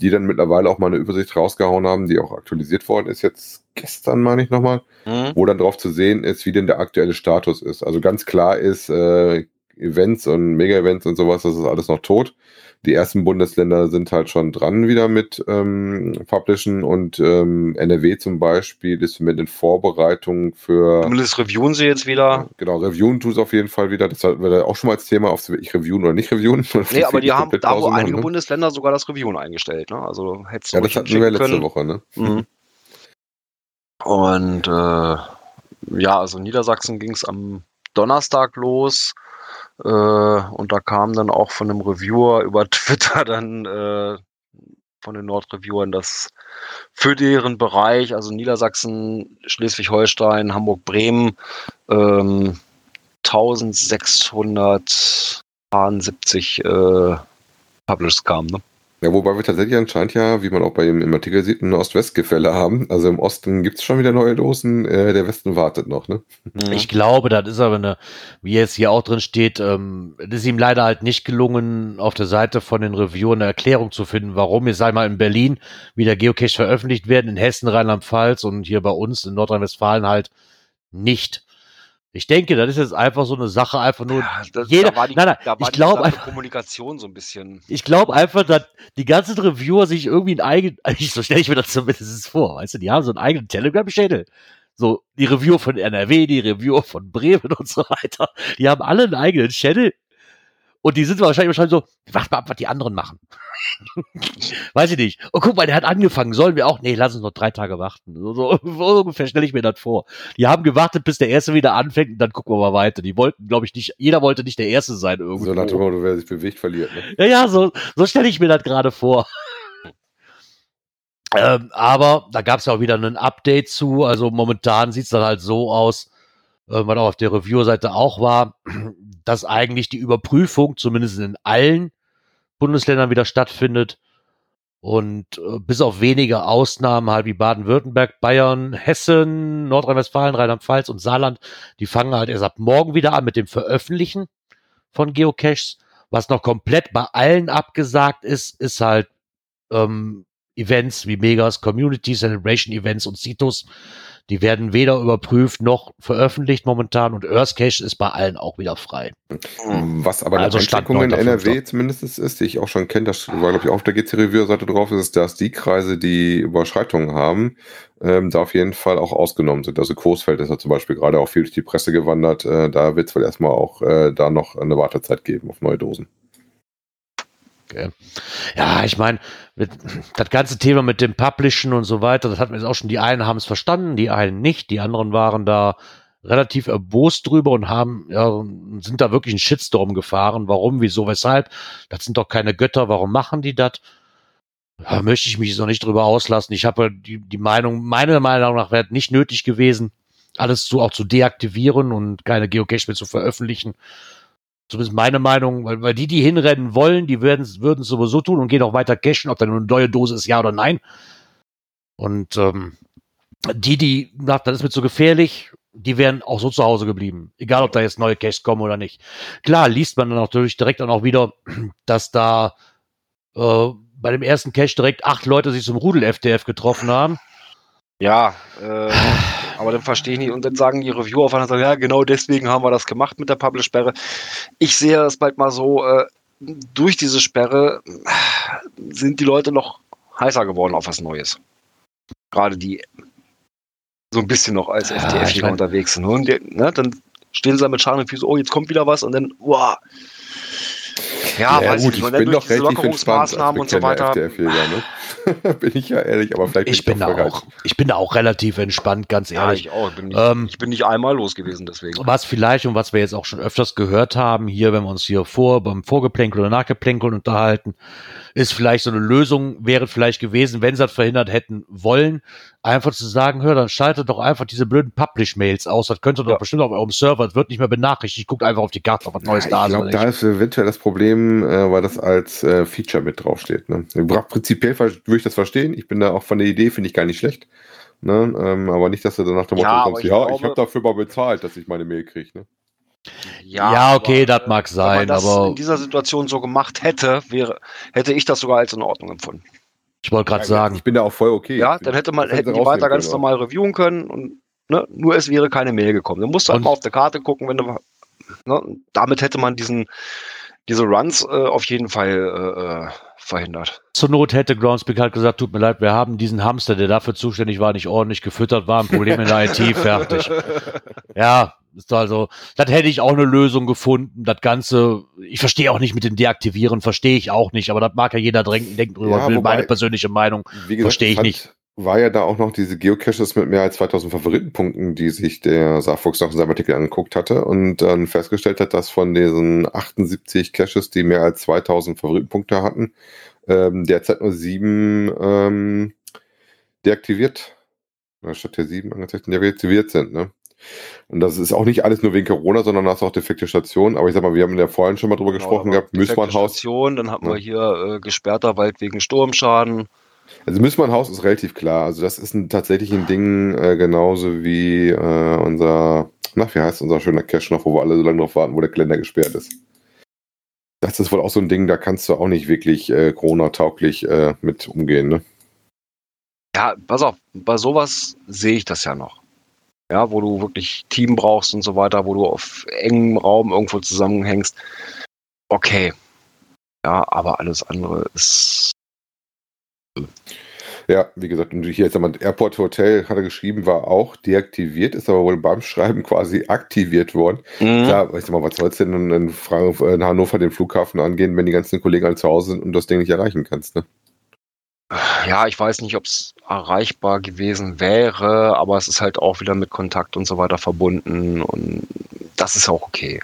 die dann mittlerweile auch mal eine Übersicht rausgehauen haben, die auch aktualisiert worden ist, jetzt gestern meine ich nochmal, Mhm. wo dann drauf zu sehen ist, wie denn der aktuelle Status ist. Also ganz klar ist, äh, Events und Mega-Events und sowas, das ist alles noch tot. Die ersten Bundesländer sind halt schon dran wieder mit ähm, Publishen und ähm, NRW zum Beispiel ist mit in Vorbereitung für Zumindest reviewen sie jetzt wieder. genau, reviewen tut es auf jeden Fall wieder. Das hatten wir da auch schon mal als Thema, ob sie wirklich reviewen oder nicht reviewen. Nee, aber die haben da wo einige ne? Bundesländer sogar das Reviewen eingestellt. Ne? Also hättest du Ja, das hatten wir letzte können. Woche, ne? Mhm. Und äh, ja, also Niedersachsen ging es am Donnerstag los. Äh, und da kam dann auch von einem Reviewer über Twitter dann äh, von den Nordreviewern das für deren Bereich, also Niedersachsen, Schleswig-Holstein, Hamburg, Bremen, ähm, 1670 äh, Published kamen. Ne? Ja, wobei wir tatsächlich anscheinend ja, wie man auch bei dem im Artikel sieht, ein Ost-West-Gefälle haben. Also im Osten gibt es schon wieder neue Dosen, äh, der Westen wartet noch, ne? Ich glaube, das ist aber eine, wie jetzt hier auch drin steht, ähm, es ist ihm leider halt nicht gelungen, auf der Seite von den Reviewern eine Erklärung zu finden, warum jetzt einmal in Berlin wieder Geocache veröffentlicht werden, in Hessen, Rheinland-Pfalz und hier bei uns in Nordrhein-Westfalen halt nicht. Ich denke, das ist jetzt einfach so eine Sache, einfach nur, Ja, das, jeder- da war die, nein, nein, da war ich die glaub gesamte einfach- Kommunikation so ein bisschen. ich glaube einfach, dass die ganzen Reviewer sich irgendwie ein eigen, so stelle ich mir das zumindest vor, weißt du, die haben so einen eigenen Telegram-Channel. So, die Reviewer von NRW, die Reviewer von Bremen und so weiter, die haben alle einen eigenen Channel. Und die sind wahrscheinlich wahrscheinlich so, warte mal ab, was die anderen machen. Weiß ich nicht. Und guck mal, der hat angefangen, sollen wir auch? Nee, lass uns noch drei Tage warten. So, so, so ungefähr stelle ich mir das vor. Die haben gewartet, bis der Erste wieder anfängt und dann gucken wir mal weiter. Die wollten, glaube ich, nicht, jeder wollte nicht der Erste sein irgendwo. So nach dem Motto, wer sich bewegt, verliert, ne? Ja, ja, so, so stelle ich mir das gerade vor. ähm, aber da gab es ja auch wieder ein Update zu. Also momentan sieht es dann halt so aus, was auch auf der Reviewer-Seite auch war, dass eigentlich die Überprüfung zumindest in allen Bundesländern wieder stattfindet. Und äh, bis auf wenige Ausnahmen halt wie Baden-Württemberg, Bayern, Hessen, Nordrhein-Westfalen, Rheinland-Pfalz und Saarland, die fangen halt erst ab morgen wieder an mit dem Veröffentlichen von Geocaches. Was noch komplett bei allen abgesagt ist, ist halt ähm, Events wie Megas, Community Celebration Events und Citus, die werden weder überprüft noch veröffentlicht momentan und Earth Cache ist bei allen auch wieder frei. Was aber eine Also Stand Einschränkung in 9.5. NRW zumindest ist, die ich auch schon kenne, das war glaube ich auf der GC Review-Seite drauf, ist, dass die Kreise, die Überschreitungen haben, ähm, da auf jeden Fall auch ausgenommen sind. Also Coesfeld ist ja zum Beispiel gerade auch viel durch die Presse gewandert. Äh, da wird es wohl erstmal auch äh, da noch eine Wartezeit geben auf neue Dosen. Okay. Ja, ich meine, das ganze Thema mit dem Publishen und so weiter, das hatten wir jetzt auch schon. Die einen haben es verstanden, die einen nicht. Die anderen waren da relativ erbost drüber und haben, ja, sind da wirklich einen Shitstorm gefahren. Warum, wieso, weshalb? Das sind doch keine Götter, warum machen die das? Da möchte ich mich so nicht drüber auslassen. Ich habe die, die Meinung, meiner Meinung nach wäre nicht nötig gewesen, alles zu, auch zu deaktivieren und keine Geocache mehr zu veröffentlichen. Zumindest meine Meinung, weil, weil die, die hinrennen wollen, die würden es sowieso tun und gehen auch weiter cashen, ob da eine neue Dose ist, ja oder nein. Und ähm, die, die, nach, das ist mir zu gefährlich, die wären auch so zu Hause geblieben. Egal, ob da jetzt neue Caches kommen oder nicht. Klar, liest man dann natürlich direkt dann auch wieder, dass da äh, bei dem ersten Cache direkt acht Leute sich zum Rudel-FDF getroffen haben. Ja, äh, aber dann verstehe ich nicht. Und dann sagen die Reviewer von sagen, ja, genau deswegen haben wir das gemacht mit der Publish-Sperre. Ich sehe das bald mal so, äh, durch diese Sperre äh, sind die Leute noch heißer geworden auf was Neues. Gerade die so ein bisschen noch als Ja, FDF ich mein- unterwegs sind. Und die, ne, dann stehen sie da mit Scharen und Füßen, oh, jetzt kommt wieder was und dann, wow. Ja, Ja, weiß gut, nicht, ich dann bin doch diese relativ entspannt als Lockerungsmaßnahmen und so weiter. Ne? bin ich ja ehrlich, aber vielleicht Ich bin da auch auch, ich bin da auch relativ entspannt, ganz Ja, ehrlich. ich auch. Ich bin nicht, Ähm, ich bin nicht einmal los gewesen, deswegen. Was vielleicht und was wir jetzt auch schon öfters gehört haben, hier, wenn wir uns hier vor, beim Vorgeplänkel oder Nachgeplänkel unterhalten, ist vielleicht so eine Lösung, wäre vielleicht gewesen, wenn sie das verhindert hätten wollen, einfach zu sagen, hör, dann schaltet doch einfach diese blöden Publish-Mails aus, das könnte doch Ja. bestimmt auf eurem Server, das wird nicht mehr benachrichtigt, guckt einfach auf die Karte, ob was Neues Ja, da ich ist. glaube, oder da ist eventuell das Problem, äh, weil das als äh, Feature mit draufsteht. Ne? Prinzipiell würde ich das verstehen. Ich bin da auch von der Idee, finde ich gar nicht schlecht. Ne? Ähm, aber nicht, dass du dann nach dem Motto Ja, aber kommst, ich ja, glaube- ich habe dafür mal bezahlt, dass ich meine Mail kriege. Ne? Ja, okay, das mag Wenn man sein, das aber in dieser Situation so gemacht hätte, wäre, hätte ich das sogar als in Ordnung empfunden. Ich wollte gerade sagen, Ich bin da auch voll okay. Ja, dann hätte man, hätten die weiter ganz können, normal reviewen können und ne, nur es wäre keine Mail gekommen. Dann musst du halt Und- mal auf der Karte gucken, wenn du ne, damit hätte man diesen diese Runs äh, auf jeden Fall äh, äh, verhindert. zur Not hätte Groundspeak halt gesagt, tut mir leid, wir haben diesen Hamster, der dafür zuständig war, nicht ordentlich gefüttert, war ein Problem in der IT, fertig. Ja, ist also, das hätte ich auch eine Lösung gefunden. Das Ganze, ich verstehe auch nicht mit dem Deaktivieren, verstehe ich auch nicht, aber das mag ja jeder denken, denken drüber, Ja, wobei- meine persönliche Meinung. Verstehe ich nicht. War ja da auch noch diese Geocaches mit mehr als 2000 Favoritenpunkten, die sich der Saarfuchs noch in seinem Artikel angeguckt hatte und dann festgestellt hat, dass von diesen 78 Caches, die mehr als 2000 Favoritenpunkte hatten, ähm, derzeit nur sieben ähm, deaktiviert, oder statt der sieben angezeigt, deaktiviert sind. Ne? Und das ist auch nicht alles nur wegen Corona, sondern das ist auch defekte Stationen. Aber ich sag mal, wir haben ja vorhin schon mal drüber gesprochen Genau, gehabt, Müßmannhaus. Station, dann hatten Ja. wir hier äh, gesperrter Wald wegen Sturmschaden. Also Müßmannhaus ist relativ klar. Also das ist ein, tatsächlich ein Ding, äh, genauso wie äh, unser, na, wie heißt unser schöner Cache noch, wo wir alle so lange drauf warten, wo der Kalender gesperrt ist. Das ist wohl auch so ein Ding, da kannst du auch nicht wirklich äh, Corona-tauglich äh, mit umgehen, ne? Ja, pass auf, bei sowas sehe ich das ja noch. Ja, wo du wirklich Team brauchst und so weiter, wo du auf engem Raum irgendwo zusammenhängst. Okay. Ja, aber alles andere ist. Ja, wie gesagt, und hier jetzt einmal Airport Hotel, hat er geschrieben, war auch deaktiviert, ist aber wohl beim Schreiben quasi aktiviert worden. Mhm. Klar, weißt du mal, was soll's denn in, in Hannover den Flughafen angehen, wenn die ganzen Kollegen alle zu Hause sind und das Ding nicht erreichen kannst, ne? Ja, ich weiß nicht, ob es erreichbar gewesen wäre, aber es ist halt auch wieder mit Kontakt und so weiter verbunden und das ist auch okay.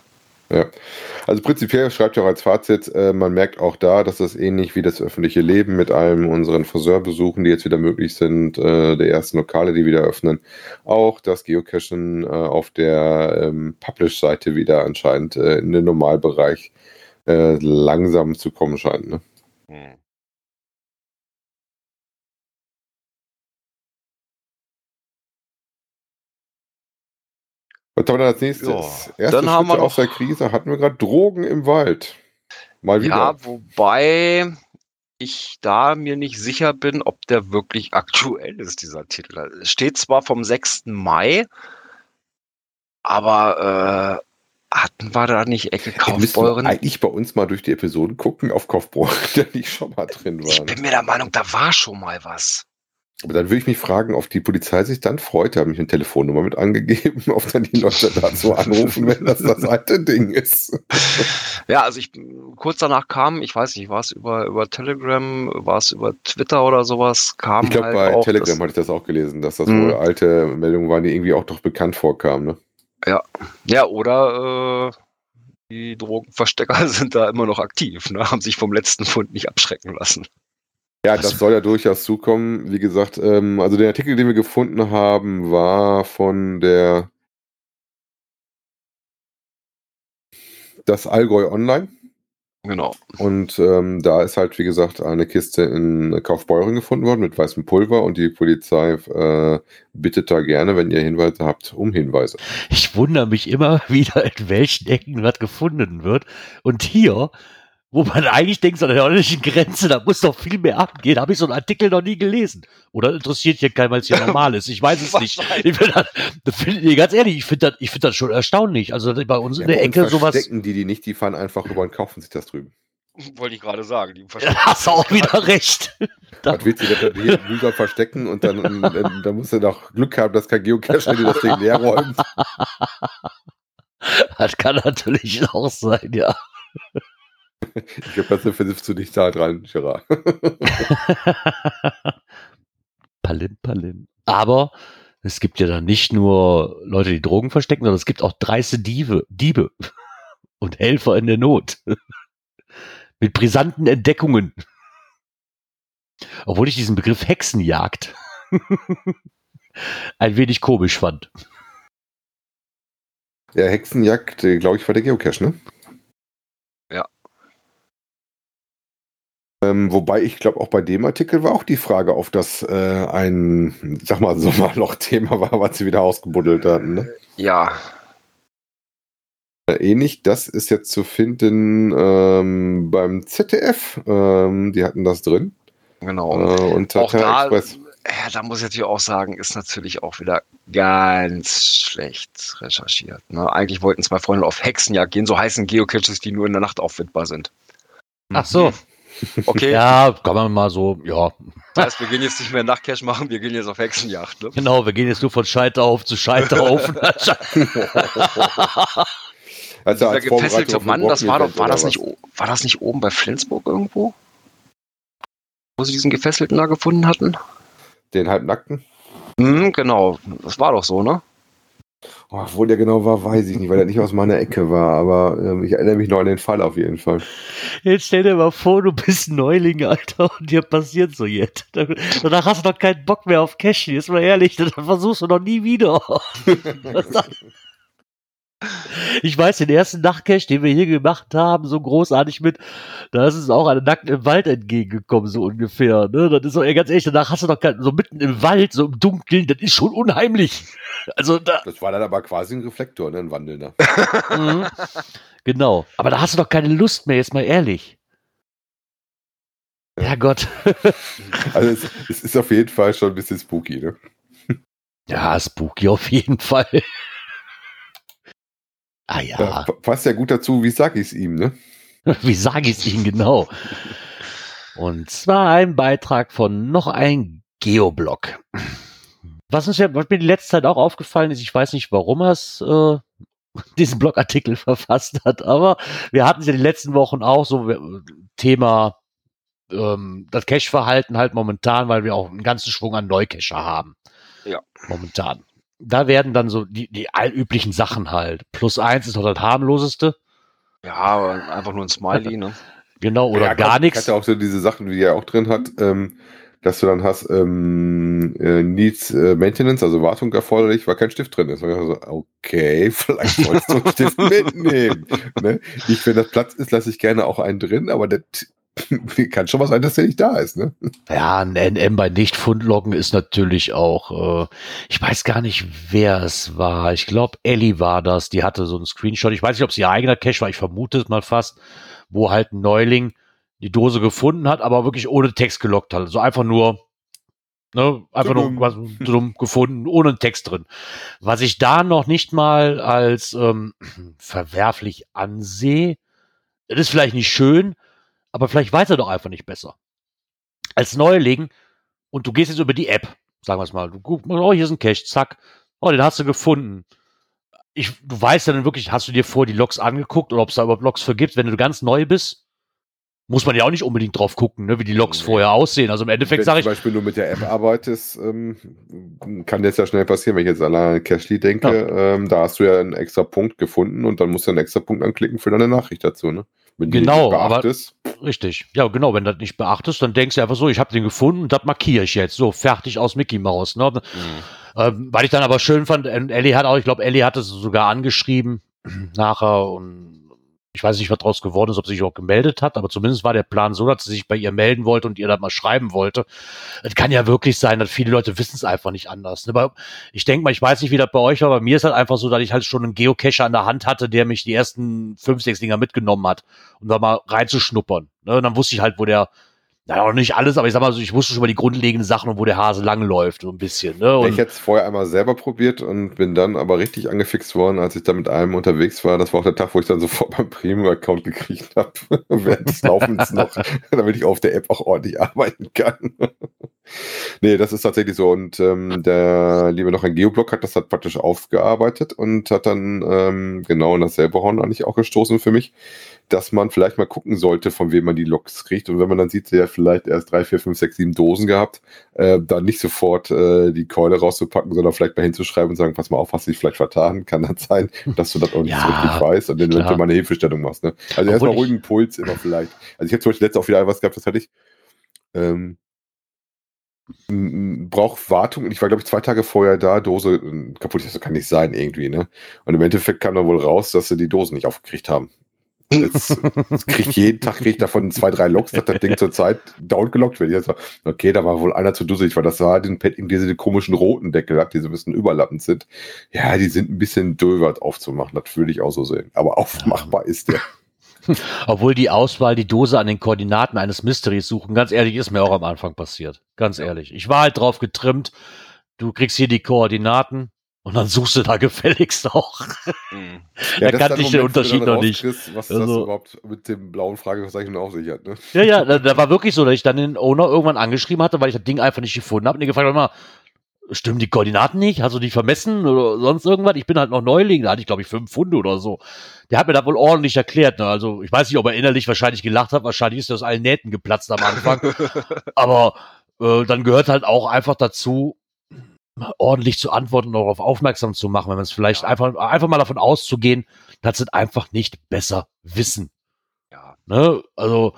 Ja. Also prinzipiell schreibt er auch als Fazit, äh, man merkt auch da, dass das ähnlich wie das öffentliche Leben mit allen unseren Friseurbesuchen, die jetzt wieder möglich sind, äh, der ersten Lokale, die wieder öffnen, auch das Geocachen äh, auf der ähm, Publish-Seite wieder anscheinend äh, in den Normalbereich äh, langsam zu kommen scheint. Ne? Was haben wir dann als nächstes? Ja, Erste dann haben wir aus der Krise hatten wir gerade Drogen im Wald. Mal wieder. Ja, wobei ich da mir nicht sicher bin, ob der wirklich aktuell ist, dieser Titel. Es steht zwar vom 6. Mai, aber äh, hatten wir da nicht Ecke Kaufbeuren? eigentlich bei uns mal durch die Episoden gucken auf Kaufbeuren, der nicht schon mal drin Ich waren. bin mir der Meinung, da war schon mal was. Aber dann würde ich mich fragen, ob die Polizei sich dann freut, da habe ich eine Telefonnummer mit angegeben, ob dann die Leute dazu anrufen, wenn das das alte Ding ist. Ja, also ich kurz danach kam, ich weiß nicht, war es über, über Telegram, war es über Twitter oder sowas, kam Ich glaube, halt bei auch Telegram hatte ich das auch gelesen, dass das Mhm. wohl alte Meldungen waren, die irgendwie auch doch bekannt vorkamen. Ne? Ja, oder äh, die Drogenverstecker sind da immer noch aktiv, ne? haben sich vom letzten Fund nicht abschrecken lassen. Ja, das soll ja durchaus zukommen. Wie gesagt, ähm, also der Artikel, den wir gefunden haben, war von der das Allgäu Online. Genau. Und ähm, da ist halt, wie gesagt, eine Kiste in Kaufbeuren gefunden worden mit weißem Pulver und die Polizei äh, bittet da gerne, wenn ihr Hinweise habt, um Hinweise. Ich wundere mich immer wieder, in welchen Ecken was gefunden wird. Und hier, wo man eigentlich denkt, so an der ordentlichen Grenze, da muss doch viel mehr abgehen, habe ich so einen Artikel noch nie gelesen. Oder interessiert hier keinen, weil es hier normal ist. Ich weiß es nicht. Ich bin das, das find, ganz ehrlich, ich finde das, ich find das schon erstaunlich. Also bei uns in Ja, der bei uns Ecke sowas. verstecken die die nicht, die fahren einfach rüber und kaufen sich das drüben. Wollte ich gerade sagen. Die Da hast du auch wieder recht. Was willst du denn hier mühsam verstecken und dann, dann, dann musst du noch Glück haben, dass kein Geocacher dir das Ding leer räumt. das kann natürlich auch sein, ja. Ich glaube, das versiffst du nicht da dran, Gerard. Palim, palim. Aber es gibt ja dann nicht nur Leute, die Drogen verstecken, sondern es gibt auch dreiste Diebe, Diebe und Helfer in der Not. Mit brisanten Entdeckungen. Obwohl ich diesen Begriff Hexenjagd ein wenig komisch fand. Ja, Hexenjagd, glaube ich, war der Geocache, ne? Ähm, wobei ich glaube, auch bei dem Artikel war auch die Frage, ob das äh, ein, sag mal, Sommerloch-Thema war, was sie wieder ausgebuddelt hatten. Ne? Ja, Äh, Ähnlich, das ist jetzt zu finden ähm, beim ZDF. Ähm, die hatten das drin. genau. Äh, und auch da, Express. ja, da muss ich natürlich auch sagen, ist natürlich auch wieder ganz schlecht recherchiert. Ne? Eigentlich wollten zwei Freunde auf Hexenjagd gehen, so heißen Geocaches, die nur in der Nacht auffindbar sind. Ach so. Okay, Ja, kann man mal so, ja. das heißt, wir gehen jetzt nicht mehr Nachtcache machen, wir gehen jetzt auf Hexenjagd. Ne? Genau, wir gehen jetzt nur von Scheiterhaufen zu Scheiterhaufen. Also Dieser als gefesselte Vorbereitung auf Mann, das war doch, war das nicht, war das nicht oben bei Flensburg irgendwo? Wo sie diesen Gefesselten da gefunden hatten? Den halbnackten? Hm, genau, das war doch so, ne? Oh, wo der genau war, weiß ich nicht, weil er nicht aus meiner Ecke war. Aber ähm, ich erinnere mich noch an den Fall auf jeden Fall. Jetzt stell dir mal vor, du bist Neuling, Alter, und dir passiert so jetzt. Danach hast du doch keinen Bock mehr auf Cashen, ist mal ehrlich, dann versuchst du noch nie wieder. Ich weiß, den ersten Nachtcache, den wir hier gemacht haben, so großartig mit, da ist es auch eine nackt im Wald entgegengekommen, so ungefähr. Ne? Das ist so, ey, ganz ehrlich, danach hast du doch so mitten im Wald, so im Dunkeln, das ist schon unheimlich. Also da, Das war dann aber quasi ein Reflektor, ne? ein wandelnder. Mhm. Genau. Aber da hast du doch keine Lust mehr, jetzt mal ehrlich. Ja, Gott. Also es, es ist auf jeden Fall schon ein bisschen spooky. Ne? Ja, spooky auf jeden Fall. Ah Ja. pa- passt ja gut dazu, wie sag ich es ihm, ne? wie sage ich es Ihnen genau? Und zwar ein Beitrag von noch ein Geoblog. Was, uns ja, was mir die letzte Zeit auch aufgefallen ist, ich weiß nicht, warum er es äh, diesen Blogartikel verfasst hat, aber wir hatten es ja die letzten Wochen auch so Thema ähm, das Cache-Verhalten halt momentan, weil wir auch einen ganzen Schwung an Neucacher haben. Ja. Momentan. Da werden dann so die, die allüblichen Sachen halt. Plus eins ist noch das harmloseste. Ja, aber einfach nur ein Smiley, ne? Genau, oder Ja, gar Hat nichts. ja auch so diese Sachen, die er auch drin hat, ähm, dass du dann hast, ähm, äh, Needs äh, Maintenance, also Wartung erforderlich, weil kein Stift drin ist. Und ich so, okay, vielleicht sollst du einen Stift mitnehmen. Ne? Ich, wenn das Platz ist, lasse ich gerne auch einen drin, aber das kann schon was sein, dass der nicht da ist. Ne? Ja, ein NM bei Nicht-Fundloggen ist natürlich auch, äh, ich weiß gar nicht, wer es war. Ich glaube, Ellie war das. Die hatte so einen Screenshot. Ich weiß nicht, ob es ihr eigener Cache war. Ich vermute es mal fast, wo halt ein Neuling die Dose gefunden hat, aber wirklich ohne Text gelockt hat. Also einfach nur, ne, einfach nur Tudum. was dumm gefunden, ohne Text drin. Was ich da noch nicht mal als ähm, verwerflich ansehe, das ist vielleicht nicht schön, aber vielleicht weiß er doch einfach nicht besser. Als Neuling und du gehst jetzt über die App, sagen wir es mal, du guckst, oh, hier ist ein Cache, zack, oh, den hast du gefunden. Ich, du weißt ja dann wirklich, hast du dir vor die Logs angeguckt oder ob es da überhaupt Logs für gibt, wenn du ganz neu bist? Muss man ja auch nicht unbedingt drauf gucken, ne, wie die Logs Nee. vorher aussehen. Also im Wenn Endeffekt du sage zum ich, Beispiel nur mit der App arbeitest, ähm, kann das ja schnell passieren, wenn ich jetzt allein an Cashly denke. Ähm, da hast du ja einen extra Punkt gefunden und dann musst du einen extra Punkt anklicken für deine Nachricht dazu. Ne? Wenn Genau, aber- Richtig. Ja, genau. Wenn du das nicht beachtest, dann denkst du einfach so, ich habe den gefunden und das markiere ich jetzt. So, fertig aus Mickey Mouse. Ne? Ähm, weil ich dann aber schön fand, Ellie hat auch, ich glaube, Ellie hat es sogar angeschrieben nachher und ich weiß nicht, was draus geworden ist, ob sie sich auch gemeldet hat, aber zumindest war der Plan so, dass sie sich bei ihr melden wollte und ihr das mal schreiben wollte. Es kann ja wirklich sein, dass viele Leute wissen es einfach nicht anders. ne? Aber ich denke mal, ich weiß nicht, wie das bei euch war, bei mir ist halt einfach so, dass ich halt schon einen Geocacher an der Hand hatte, der mich die ersten fünf, sechs Dinger mitgenommen hat, um da mal reinzuschnuppern. Ne? Und dann wusste ich halt, wo der, na auch nicht alles, aber ich sag mal so, ich wusste schon mal die grundlegenden Sachen und wo der Hase langläuft, so ein bisschen. Ne? ich Und, hätte es vorher einmal selber probiert und bin dann aber richtig angefixt worden, als ich da mit einem unterwegs war. Das war auch der Tag, wo ich dann sofort meinen Premium-Account gekriegt habe, während des Laufens noch, damit ich auf der App auch ordentlich arbeiten kann. nee, das ist tatsächlich so. Und ähm, der liebe noch ein Geoblog hat das halt praktisch aufgearbeitet und hat dann ähm, genau in dasselbe Horn eigentlich auch gestoßen für mich, dass man vielleicht mal gucken sollte, von wem man die Logs kriegt. Und wenn man dann sieht, der hat vielleicht erst drei, vier, fünf, sechs, sieben Dosen gehabt, äh, dann nicht sofort äh, die Keule rauszupacken, sondern vielleicht mal hinzuschreiben und sagen, pass mal auf, hast du dich vielleicht vertan, kann das sein, dass du das auch nicht so Ja, richtig weißt und dann klar. mal eine Hilfestellung machst. Ne? Also erstmal ruhigen Puls immer vielleicht. Also ich habe zum Beispiel letztes auch wieder was gehabt, das hatte ich. Ähm, braucht Wartung. Und Ich war, glaube ich, zwei Tage vorher da, Dose äh, kaputt. Das kann nicht sein, irgendwie, ne? Und im Endeffekt kam dann wohl raus, dass sie die Dosen nicht aufgekriegt haben. Jetzt, jetzt kriegt jeden Tag kriegt davon zwei, drei Loks, dass das Ding zurzeit downgelockt wird. Jetzt, so, okay, da war wohl einer zu dusselig, weil das war den Padding, diese komischen roten Deckel hat, die so ein bisschen überlappend sind. Ja, die sind ein bisschen dövert aufzumachen, das würde ich auch so sehen. Aber aufmachbar ist der. obwohl die Auswahl, die Dose an den Koordinaten eines Mysteries suchen, ganz ehrlich, ist mir auch am Anfang passiert. Ganz ehrlich. Ich war halt drauf getrimmt, du kriegst hier die Koordinaten und dann suchst du da gefälligst auch. Mhm. Da das ist kannte ich den Unterschied noch nicht. Was das Also- überhaupt mit dem blauen Fragezeichen auf sich hat, ne? Ja, ja, da, da war wirklich so, dass ich dann den Owner irgendwann angeschrieben hatte, weil ich das Ding einfach nicht gefunden habe und ihn gefragt habe, mal, stimmen die Koordinaten nicht? Hast du die vermessen oder sonst irgendwas? Ich bin halt noch Neuling, da hatte ich glaube ich fünf Funde oder so. Der hat mir das wohl ordentlich erklärt. Ne? Also ich weiß nicht, ob er innerlich wahrscheinlich gelacht hat, wahrscheinlich ist er aus allen Nähten geplatzt am Anfang. Aber äh, dann gehört halt auch einfach dazu, ordentlich zu antworten und darauf aufmerksam zu machen, wenn man es vielleicht einfach, einfach mal davon auszugehen, dass sie es einfach nicht besser wissen. Ja. Ne? Also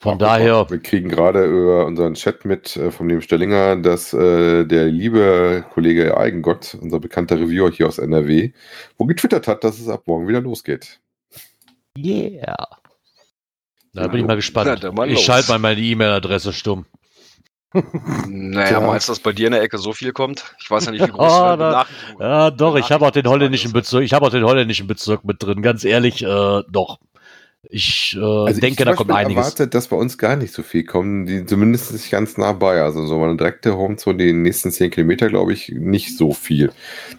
von Auch daher. Wir kriegen gerade über unseren Chat mit äh, vom lieben Stellinger, dass äh, der liebe Kollege Eigengott, unser bekannter Reviewer hier aus NRW, wo getwittert hat, dass es ab morgen wieder losgeht. Yeah. Da Ja, bin ich mal Na, gespannt. mal ich schalte mal meine E-Mail-Adresse stumm. Naja, meinst du, dass bei dir in der Ecke so viel kommt? Ich weiß ja nicht, wie groß deine da- Ja, doch, ich habe auch den holländischen Bezirk, ich habe auch den holländischen Bezirk mit drin, ganz ehrlich, äh, doch. Ich äh, Also denke, ich da kommt einiges. erwartet, dass bei uns gar nicht so viel kommen, die zumindest nicht ganz nah bei. Also so eine direkte Homezone, die nächsten 10 Kilometer, glaube ich, nicht so viel.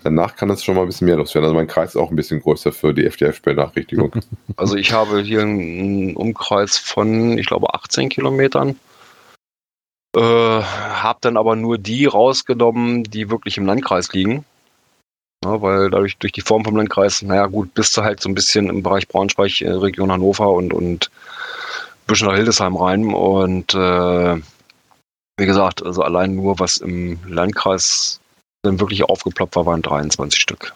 Danach kann es schon mal ein bisschen mehr los werden. Also mein Kreis ist auch ein bisschen größer für die FDF-Benachrichtigung. Also ich habe hier einen Umkreis von, ich glaube, 18 Kilometern. Äh, habe dann aber nur die rausgenommen, die wirklich im Landkreis liegen. Ja, weil dadurch durch die Form vom Landkreis, naja gut, bist du halt so ein bisschen im Bereich Braunschweig, äh, Region Hannover und, und ein bisschen nach Hildesheim rein. Und äh, wie gesagt, also allein nur was im Landkreis dann wirklich aufgeploppt war, waren 23 Stück.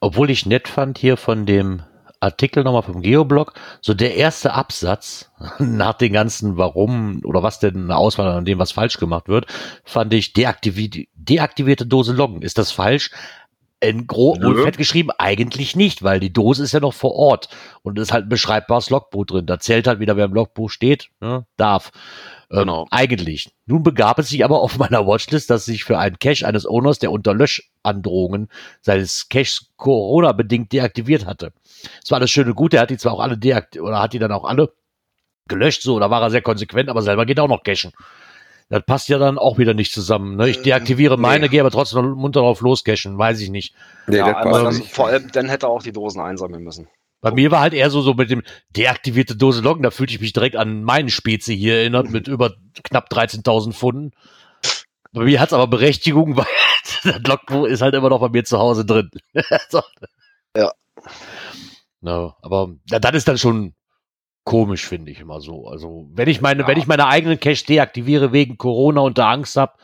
Obwohl ich nett fand hier von dem Artikel nochmal vom Geoblog, so der erste Absatz nach den ganzen Warum oder was denn eine Auswahl an dem, was falsch gemacht wird, fand ich deaktivi deaktivierte Dose loggen. Ist das falsch? In grob Nö. und fett geschrieben eigentlich nicht, weil die Dose ist ja noch vor Ort und es ist halt ein beschreibbares Logbuch drin. Da zählt halt wieder, wer im Logbuch steht, ne, darf. Ähm, Genau. Eigentlich. Nun begab es sich aber auf meiner Watchlist, dass sich für einen Cache eines Owners, der unter Löschandrohungen seines Caches Corona-bedingt deaktiviert hatte. Es war alles schön und gut, er hat die zwar auch alle deaktiviert, oder hat die dann auch alle gelöscht, so, da war er sehr konsequent, aber selber geht auch noch cashen. Das passt ja dann auch wieder nicht zusammen. Ne? Ich Äh, deaktiviere nee. meine, gehe aber trotzdem noch munter drauf loscashen, weiß ich nicht. Nee, ja, das aber passt das, nicht. vor allem, dann hätte er auch die Dosen einsammeln müssen. Bei mir war halt eher so, so mit dem deaktivierte Dose Loggen, da fühlte ich mich direkt an meinen Spezi hier erinnert, mit über knapp 13.000 Pfunden. Bei mir hat's aber Berechtigung, weil das Logbuch ist halt immer noch bei mir zu Hause drin. so. Ja. No, aber ja, das ist dann schon komisch, finde ich immer so. Also, wenn ich meine, Ja. wenn ich meine eigenen Cache deaktiviere wegen Corona und da Angst hab,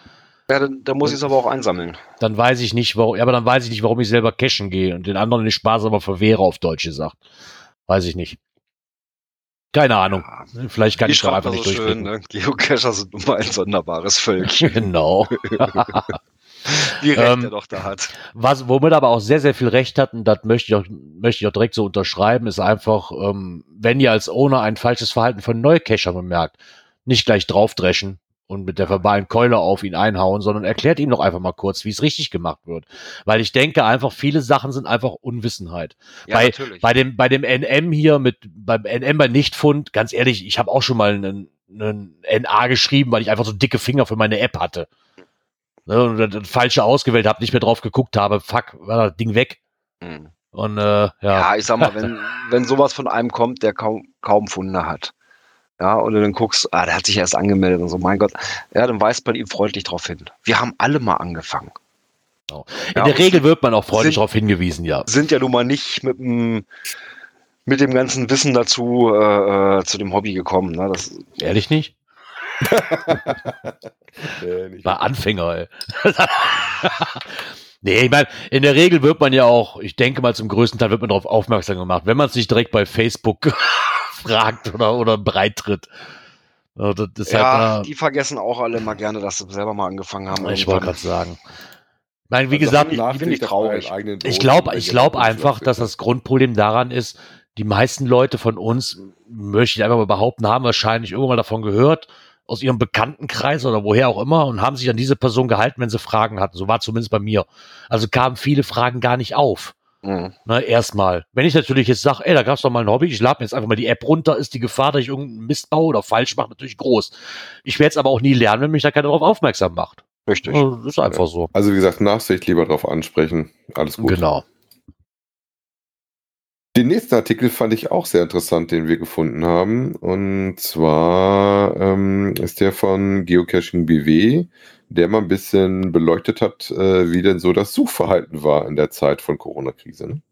Ja, dann, dann muss ich es aber auch einsammeln. dann weiß ich nicht, warum, ja, aber dann weiß ich nicht, warum ich selber cashen gehe und den anderen den Spaß aber verwehre, auf Deutsch gesagt. Weiß ich nicht. Keine Ahnung. Ja. Vielleicht kann Wie ich da einfach nicht so schön, durchblicken. ne? Geocacher sind nun mal ein sonderbares Völkchen. Genau. Wie recht Ähm, doch da hat. Was, womit er aber auch sehr, sehr viel Recht hat, und das möchte ich auch, möchte ich auch direkt so unterschreiben, ist einfach, ähm, wenn ihr als Owner ein falsches Verhalten von Neucacher bemerkt, nicht gleich draufdreschen und mit der verbalen Keule auf ihn einhauen, sondern erklärt ihm doch einfach mal kurz, wie es richtig gemacht wird. Weil ich denke einfach, viele Sachen sind einfach Unwissenheit. Ja, bei, natürlich. bei dem, bei dem NM hier mit, beim NM bei Nichtfund, ganz ehrlich, ich habe auch schon mal einen, einen NA geschrieben, weil ich einfach so dicke Finger für meine App hatte. Ne, und das, falsche ausgewählt habe, nicht mehr drauf geguckt habe, fuck, war das Ding weg. Hm. Und äh, ja, Ja, ich sag mal, wenn, wenn sowas von einem kommt, der kaum, kaum Funde hat. Ja, und du dann guckst, ah, der hat sich erst angemeldet und so, mein Gott. Ja, dann weist man ihm freundlich drauf hin. Wir haben alle mal angefangen. in Ja, der Regel wird man auch freundlich darauf hingewiesen, ja. Sind ja nun mal nicht mit dem, mit dem ganzen Wissen dazu äh, äh, zu dem Hobby gekommen. Ne? Das, Ehrlich nicht? Nee, nicht. Bei Anfänger, ey. nee, ich meine, in der Regel wird man ja auch, ich denke mal zum größten Teil wird man darauf aufmerksam gemacht, wenn man es nicht direkt bei Facebook fragt oder, oder breitritt. Ja, Das ist ja, halt, die vergessen auch alle mal gerne, dass sie selber mal angefangen haben. äh, ich wollte gerade sagen. Ich meine, wie Also gesagt, ich, nachträglich bin ich auf traurig. Ich glaube ich glaub Regeln einfach, dass das Grundproblem daran ist, die meisten Leute von uns, möchte ich einfach mal behaupten, haben wahrscheinlich irgendwann mal davon gehört, aus ihrem Bekanntenkreis oder woher auch immer und haben sich an diese Person gehalten, wenn sie Fragen hatten. So war zumindest bei mir. Also kamen viele Fragen gar nicht auf. Mhm. Ne, erstmal. Wenn ich natürlich jetzt sage, ey, da gab's doch mal ein Hobby, ich lade mir jetzt einfach mal die App runter, ist die Gefahr, dass ich irgendeinen Mist baue oder falsch mache, natürlich groß. Ich werde es aber auch nie lernen, wenn mich da keiner darauf aufmerksam macht. Richtig. Also, Das ist einfach so. Also wie gesagt, Nachsicht lieber drauf ansprechen. Alles gut. Genau. Den nächsten Artikel fand ich auch sehr interessant, den wir gefunden haben. Und zwar ähm, ist der von Geocaching BW, der mal ein bisschen beleuchtet hat, äh, wie denn so das Suchverhalten war in der Zeit von Corona-Krise. Ne?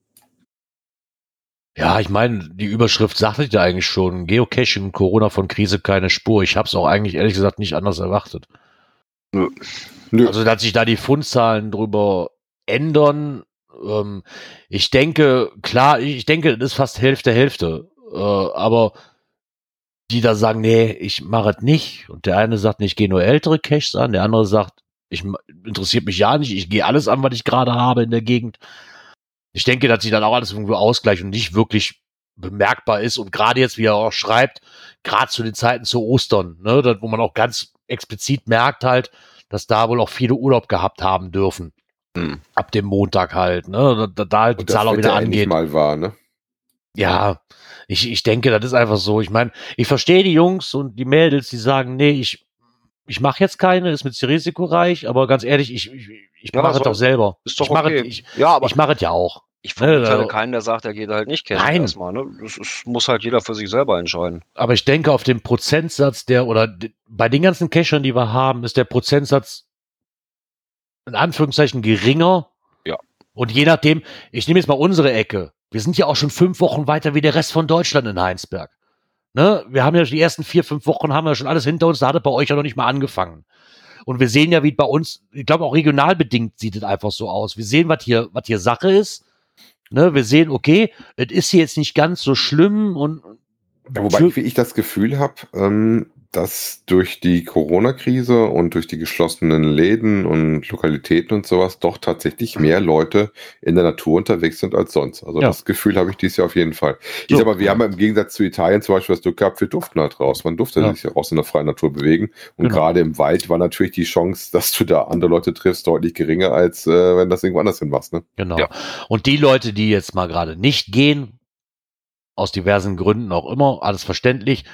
Ja, ich meine, die Überschrift sagte ja eigentlich schon, Geocaching Corona von Krise keine Spur. Ich habe es auch eigentlich ehrlich gesagt nicht anders erwartet. Nö. Also, dass sich da die Fundzahlen drüber ändern, ähm, ich denke, klar, ich denke, das ist fast Hälfte, Hälfte. Äh, aber die da sagen, nee, ich mache es nicht. Und der eine sagt, nee, ich gehe nur ältere Caches an, der andere sagt, ich interessiert mich ja nicht, ich gehe alles an, was ich gerade habe in der Gegend. Ich denke, dass sich dann auch alles irgendwo ausgleicht und nicht wirklich bemerkbar ist. Und gerade jetzt, wie er auch schreibt, gerade zu den Zeiten zu Ostern, ne, wo man auch ganz explizit merkt halt, dass da wohl auch viele Urlaub gehabt haben dürfen. Hm. Ab dem Montag halt, ne, da, da halt die das Zahl auch wieder angeht. mal war, ne? Ja, ich, ich denke, das ist einfach so. Ich meine, ich verstehe die Jungs und die Mädels, die sagen, nee, ich, ich mache jetzt keine, ist mir zu risikoreich, aber ganz ehrlich, ich, ich, ich Ja, mache es doch selber. Ist doch ich mache okay. es ich, ja, aber ich mache es ja auch. ich verurteile also- keinen, der sagt, er geht halt nicht kennen Nein. erstmal. Ne? Das ist, muss halt jeder für sich selber entscheiden. Aber ich denke, auf dem Prozentsatz der, oder bei den ganzen Cachern, die wir haben, ist der Prozentsatz in Anführungszeichen geringer. Ja. Und je nachdem, ich nehme jetzt mal unsere Ecke. Wir sind ja auch schon fünf Wochen weiter wie der Rest von Deutschland in Heinsberg. Ne? Wir haben ja die ersten vier, fünf Wochen haben wir schon alles hinter uns, da hat es bei euch ja noch nicht mal angefangen. Und wir sehen ja, wie bei uns, ich glaube auch regional bedingt sieht es einfach so aus. Wir sehen, was hier, was hier Sache ist. Ne? Wir sehen, okay, es ist hier jetzt nicht ganz so schlimm und Ja, wobei wie ich das Gefühl habe, ähm, dass durch die Corona-Krise und durch die geschlossenen Läden und Lokalitäten und sowas doch tatsächlich mehr Leute in der Natur unterwegs sind als sonst. Also Ja. das Gefühl habe ich dieses Jahr auf jeden Fall. Ich So. sag mal, wir haben ja im Gegensatz zu Italien zum Beispiel das Glück gehabt, wir durften halt raus. Man durfte Ja. sich ja raus in der freien Natur bewegen. Und Genau. gerade im Wald war natürlich die Chance, dass du da andere Leute triffst, deutlich geringer, als äh, wenn das irgendwo anders hin machst. Ne? Genau. Ja. Und die Leute, die jetzt mal gerade nicht gehen, aus diversen Gründen auch immer, alles verständlich,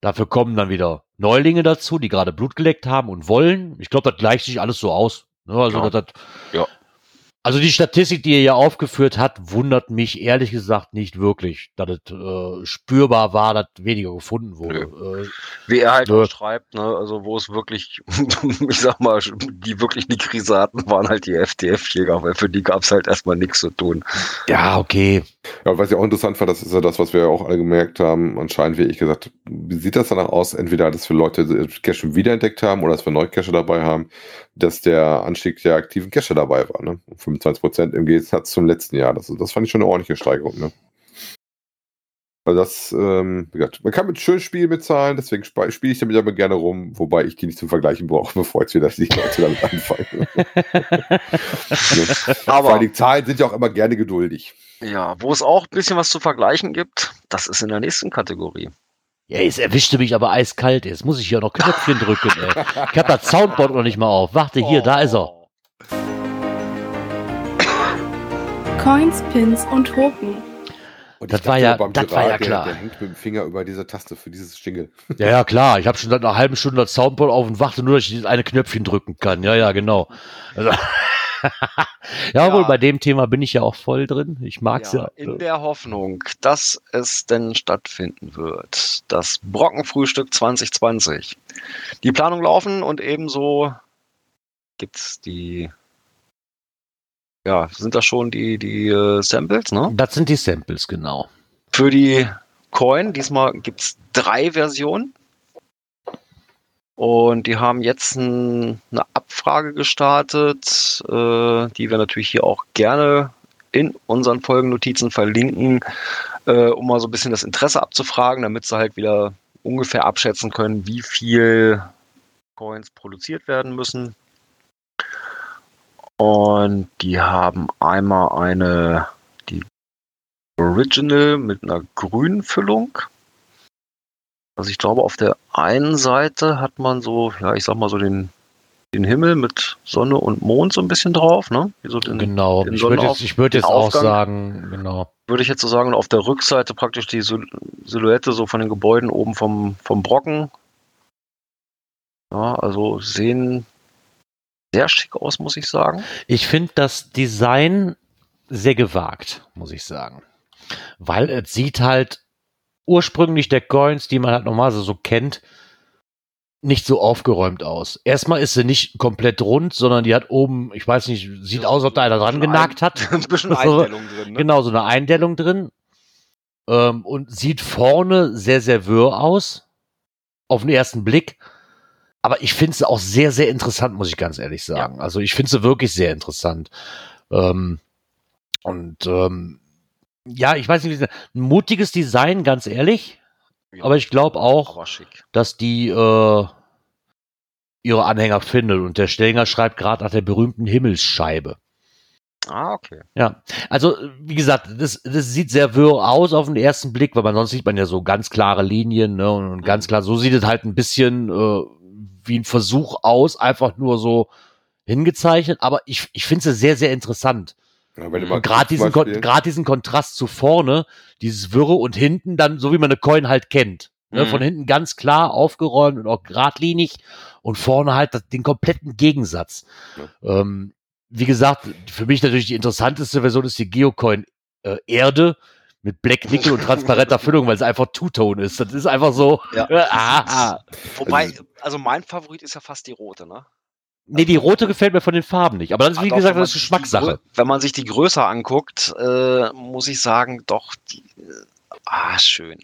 Dafür kommen dann wieder Neulinge dazu, die gerade Blut geleckt haben und wollen. Ich glaube, das gleicht sich alles so aus. Ne? Also, Ja. das, Ja. also die Statistik, die er ja aufgeführt hat, wundert mich ehrlich gesagt nicht wirklich, dass es äh, spürbar war, dass weniger gefunden wurde. Äh, Wie er halt Nö. schreibt, ne, also wo es wirklich, ich sag mal, die wirklich die Krise hatten, waren halt die FDF-Jäger, weil für die gab es halt erstmal nichts zu tun. ja, okay. Ja, was ich auch interessant fand, das ist ja das, was wir auch alle gemerkt haben. Anscheinend, wie ich gesagt, sieht das danach aus? Entweder, dass wir Leute äh, Cache wiederentdeckt haben oder dass wir neue Cache dabei haben, dass der Anstieg der aktiven Cache dabei war. Ne? 25 Prozent im Gegensatz zum letzten Jahr. Das, das fand ich schon eine ordentliche Steigerung. Ne? Also das, ähm, man kann mit schönen Spielen bezahlen, deswegen sp- spiele ich damit aber gerne rum, wobei ich die nicht zum Vergleichen brauche, bevor jetzt wieder die Leute damit anfangen. Vor Aber allem die Zahlen sind ja auch immer gerne geduldig. ja, wo es auch ein bisschen was zu vergleichen gibt, das ist in der nächsten Kategorie. Ja, es erwischte mich aber eiskalt. Jetzt muss ich hier noch Knöpfchen drücken. Ey. Ich habe das Soundboard noch nicht mal auf. Warte, hier, da ist er. Coins, Pins und Token. Und Das ich war ja- beim das war ja Gerard, der- klar. Der, hängt mit dem Finger über diese Taste für dieses Jingle. Ja, ja, klar. Ich habe schon seit einer halben Stunde das Soundboard auf und warte nur, dass ich dieses eine Knöpfchen drücken kann. Ja, ja, genau. Also, ja, wohl, Ja. bei dem Thema bin ich ja auch voll drin. Ich mag's ja. Ja, in der Hoffnung, dass es denn stattfinden wird. Das Brockenfrühstück 2020. Die Planung laufen und ebenso gibt's die, ja, sind das schon die, die äh, Samples, ne? das sind die Samples, genau. Für die Coin, diesmal gibt's drei Versionen. Und die haben jetzt ein, eine Abfrage gestartet, äh, die wir natürlich hier auch gerne in unseren Folgennotizen verlinken, äh, um mal so ein bisschen das Interesse abzufragen, damit sie halt wieder ungefähr abschätzen können, wie viel Coins produziert werden müssen. Und die haben einmal eine, die Original mit einer grünen Füllung. Also ich glaube, auf der einen Seite hat man so, ja, ich sag mal so den, den Himmel mit Sonne und Mond so ein bisschen drauf, ne? So den, Genau. den Ich würde jetzt, ich würd jetzt auch sagen, genau. würde ich jetzt so sagen, und auf der Rückseite praktisch die Sil- Silhouette so von den Gebäuden oben vom, vom Brocken. Ja, also sehen sehr schick aus, muss ich sagen. Ich finde das Design sehr gewagt, muss ich sagen. Weil es sieht halt ursprünglich der Coins, die man halt normalerweise so kennt, nicht so aufgeräumt aus. Erstmal ist sie nicht komplett rund, sondern die hat oben, ich weiß nicht, sieht aus, als ob da einer dran genagt hat. Ein bisschen So, Einstellung drin, ne? Genau, so eine Eindellung drin. Ähm, und sieht vorne sehr, sehr wirr aus. Auf den ersten Blick. Aber ich finde sie auch sehr, sehr interessant, muss ich ganz ehrlich sagen. Also ich finde sie wirklich sehr interessant. Ähm, und ähm, ja, ich weiß nicht, ein mutiges Design, ganz ehrlich. Ja, Aber ich glaube auch, dass die äh, ihre Anhänger findet. Und der Stellinger schreibt gerade nach der berühmten Himmelsscheibe. Ah, okay. Ja, also wie gesagt, das, das sieht sehr wirr aus auf den ersten Blick, weil man sonst sieht man ja so ganz klare Linien ne, und, und ganz klar, so sieht es halt ein bisschen äh, wie ein Versuch aus, einfach nur so hingezeichnet, aber ich, ich finde es sehr, sehr interessant. Ja, gerade diesen, Kon- diesen Kontrast zu vorne, dieses Wirre und hinten dann, so wie man eine Coin halt kennt. Ne, Mhm. Von hinten ganz klar aufgeräumt und auch geradlinig und vorne halt das, den kompletten Gegensatz. Ähm, wie gesagt, für mich natürlich die interessanteste Version ist die Geocoin äh, Erde mit Black Nickel und transparenter Füllung, weil es einfach Two-Tone ist. Das ist einfach so. Ja. ah. Wobei, also mein Favorit ist ja fast die rote, ne? Nee, die rote gefällt mir von den Farben nicht. Aber das ist, wie doch, gesagt, das ist Geschmackssache. Wenn man sich die Größe anguckt, äh, muss ich sagen, doch, die, äh, ah, schön.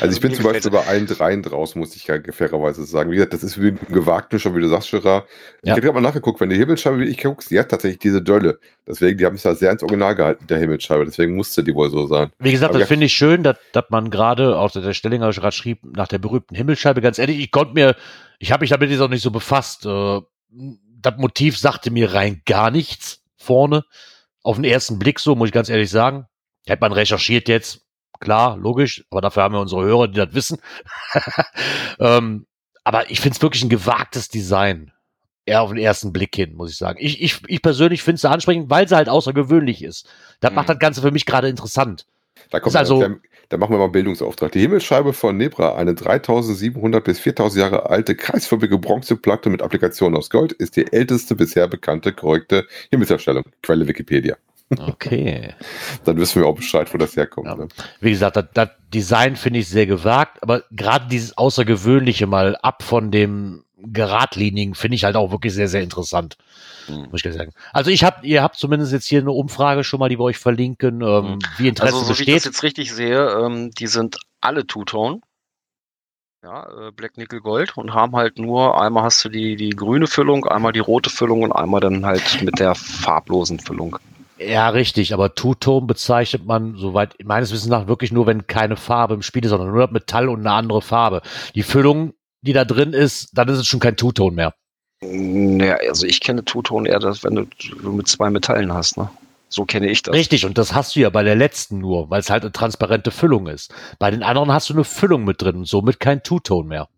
Also ich bin zum Beispiel bei allen dreien draus, muss ich ja fairerweise sagen. Wie gesagt, das ist wie ein gewagten schon, wie du sagst, Gerard. Ich Ja. habe gerade mal nachgeguckt, wenn die Himmelsscheibe, wie ich guckst, die hat tatsächlich diese Dölle. Deswegen, die haben es da sehr ins Original gehalten, der Himmelsscheibe. Deswegen musste die wohl so sein. Wie gesagt, Aber das ja. finde ich schön, dass, dass man gerade, auch der Stellinger gerade schrieb, nach der berühmten Himmelsscheibe, ganz ehrlich, ich konnte mir, ich habe mich damit jetzt auch nicht so befasst. Äh, das Motiv sagte mir rein gar nichts vorne. Auf den ersten Blick so, muss ich ganz ehrlich sagen. Hätte man recherchiert jetzt, klar, logisch, aber dafür haben wir unsere Hörer, die das wissen. ähm, aber ich finde es wirklich ein gewagtes Design. Eher auf den ersten Blick hin, muss ich sagen. Ich, ich, ich persönlich finde es ansprechend, weil sie halt außergewöhnlich ist. Das Mhm. macht das Ganze für mich gerade interessant. Da, kommt also- da, da machen wir mal einen Bildungsauftrag. Die Himmelsscheibe von Nebra, eine 3700 bis 4000 Jahre alte kreisförmige Bronzeplatte mit Applikation aus Gold, ist die älteste bisher bekannte korrekte Himmelserstellung. Quelle Wikipedia. Okay. Dann wissen wir auch Bescheid, wo das herkommt. Ja. Ne? Wie gesagt, das, das Design finde ich sehr gewagt, aber gerade dieses Außergewöhnliche mal ab von dem Geradlinigen finde ich halt auch wirklich sehr, sehr interessant. Hm. Muss ich gleich sagen. Also ich habe, ihr habt zumindest jetzt hier eine Umfrage schon mal, die wir euch verlinken, ähm, wie Interesse Also, so wie ich das jetzt richtig sehe, ähm, die sind alle Two-Tone. Ja, äh, Black Nickel Gold und haben halt nur, einmal hast du die, die grüne Füllung, einmal die rote Füllung und einmal dann halt mit der farblosen Füllung. Ja, richtig, aber Two-Tone bezeichnet man, soweit meines Wissens nach, wirklich nur, wenn keine Farbe im Spiel ist, sondern nur Metall und eine andere Farbe. Die Füllung, die da drin ist, dann ist es schon kein Two-Tone mehr. Naja, also ich kenne Two-Tone eher, dass wenn du, du mit zwei Metallen hast, ne? So kenne ich das. Richtig, und das hast du ja bei der letzten nur, weil es halt eine transparente Füllung ist. Bei den anderen hast du eine Füllung mit drin und somit kein Two-Tone mehr.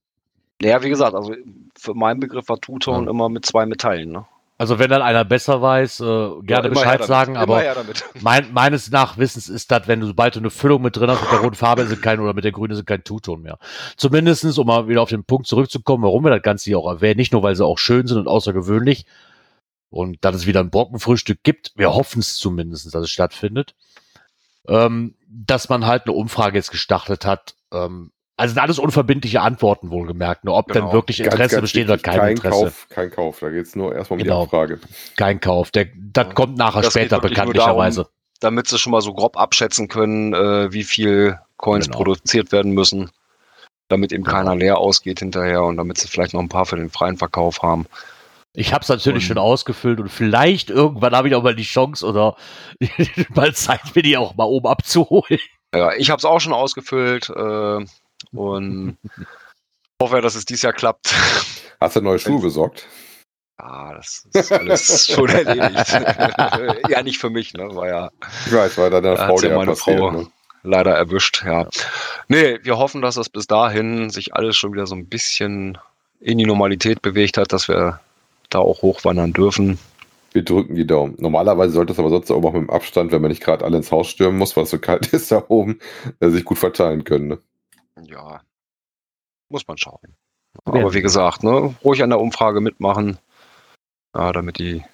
Naja, wie gesagt, also für meinen Begriff war Two-Tone Ja. immer mit zwei Metallen, ne? Also wenn dann einer besser weiß, äh, gerne Ja, Bescheid sagen, Immer aber mein, meines Nachwissens ist das, wenn du sobald du eine Füllung mit drin hast, mit der roten Farbe sind kein oder mit der grünen sind kein Two-Ton mehr. Zumindestens, um mal wieder auf den Punkt zurückzukommen, warum wir das Ganze hier auch erwähnen, nicht nur, weil sie auch schön sind und außergewöhnlich und dass es wieder ein Brockenfrühstück gibt, wir hoffen es zumindest, dass es stattfindet, ähm, dass man halt eine Umfrage jetzt gestartet hat, ähm, also sind alles unverbindliche Antworten wohlgemerkt, nur ob Genau. denn wirklich Interesse besteht oder kein, kein Interesse. Kauf, kein Kauf. Da geht es nur erstmal um Genau. die Abfrage. Kein Kauf. Der, das Ja. kommt nachher Das später bekanntlicherweise. Damit sie schon mal so grob abschätzen können, äh, wie viel Coins Genau. produziert werden müssen, damit eben Genau. keiner leer ausgeht hinterher und damit sie vielleicht noch ein paar für den freien Verkauf haben. Ich habe es natürlich Und- schon ausgefüllt und vielleicht irgendwann habe ich auch mal die Chance oder mal Zeit, mir die auch mal oben abzuholen. Ja, ich habe es auch schon ausgefüllt äh, und hoffe, dass es dieses Jahr klappt. Hast du neue Schuhe besorgt? Ja, das ist alles schon erledigt. ja, nicht für mich, ne? War ja Ich weiß, weil deiner Da Frau ja meine passiert. Frau. Ne? leider erwischt, ja. Nee, wir hoffen, dass das bis dahin sich alles schon wieder so ein bisschen in die Normalität bewegt hat, dass wir da auch hochwandern dürfen. Wir drücken die Daumen. Normalerweise sollte es aber sonst auch mit dem Abstand, wenn man nicht gerade alle ins Haus stürmen muss, weil es so kalt ist da oben, äh, sich gut verteilen können. Ne? Ja, muss man schauen. Aber wie gesagt, ne, ruhig an der Umfrage mitmachen, ja, damit die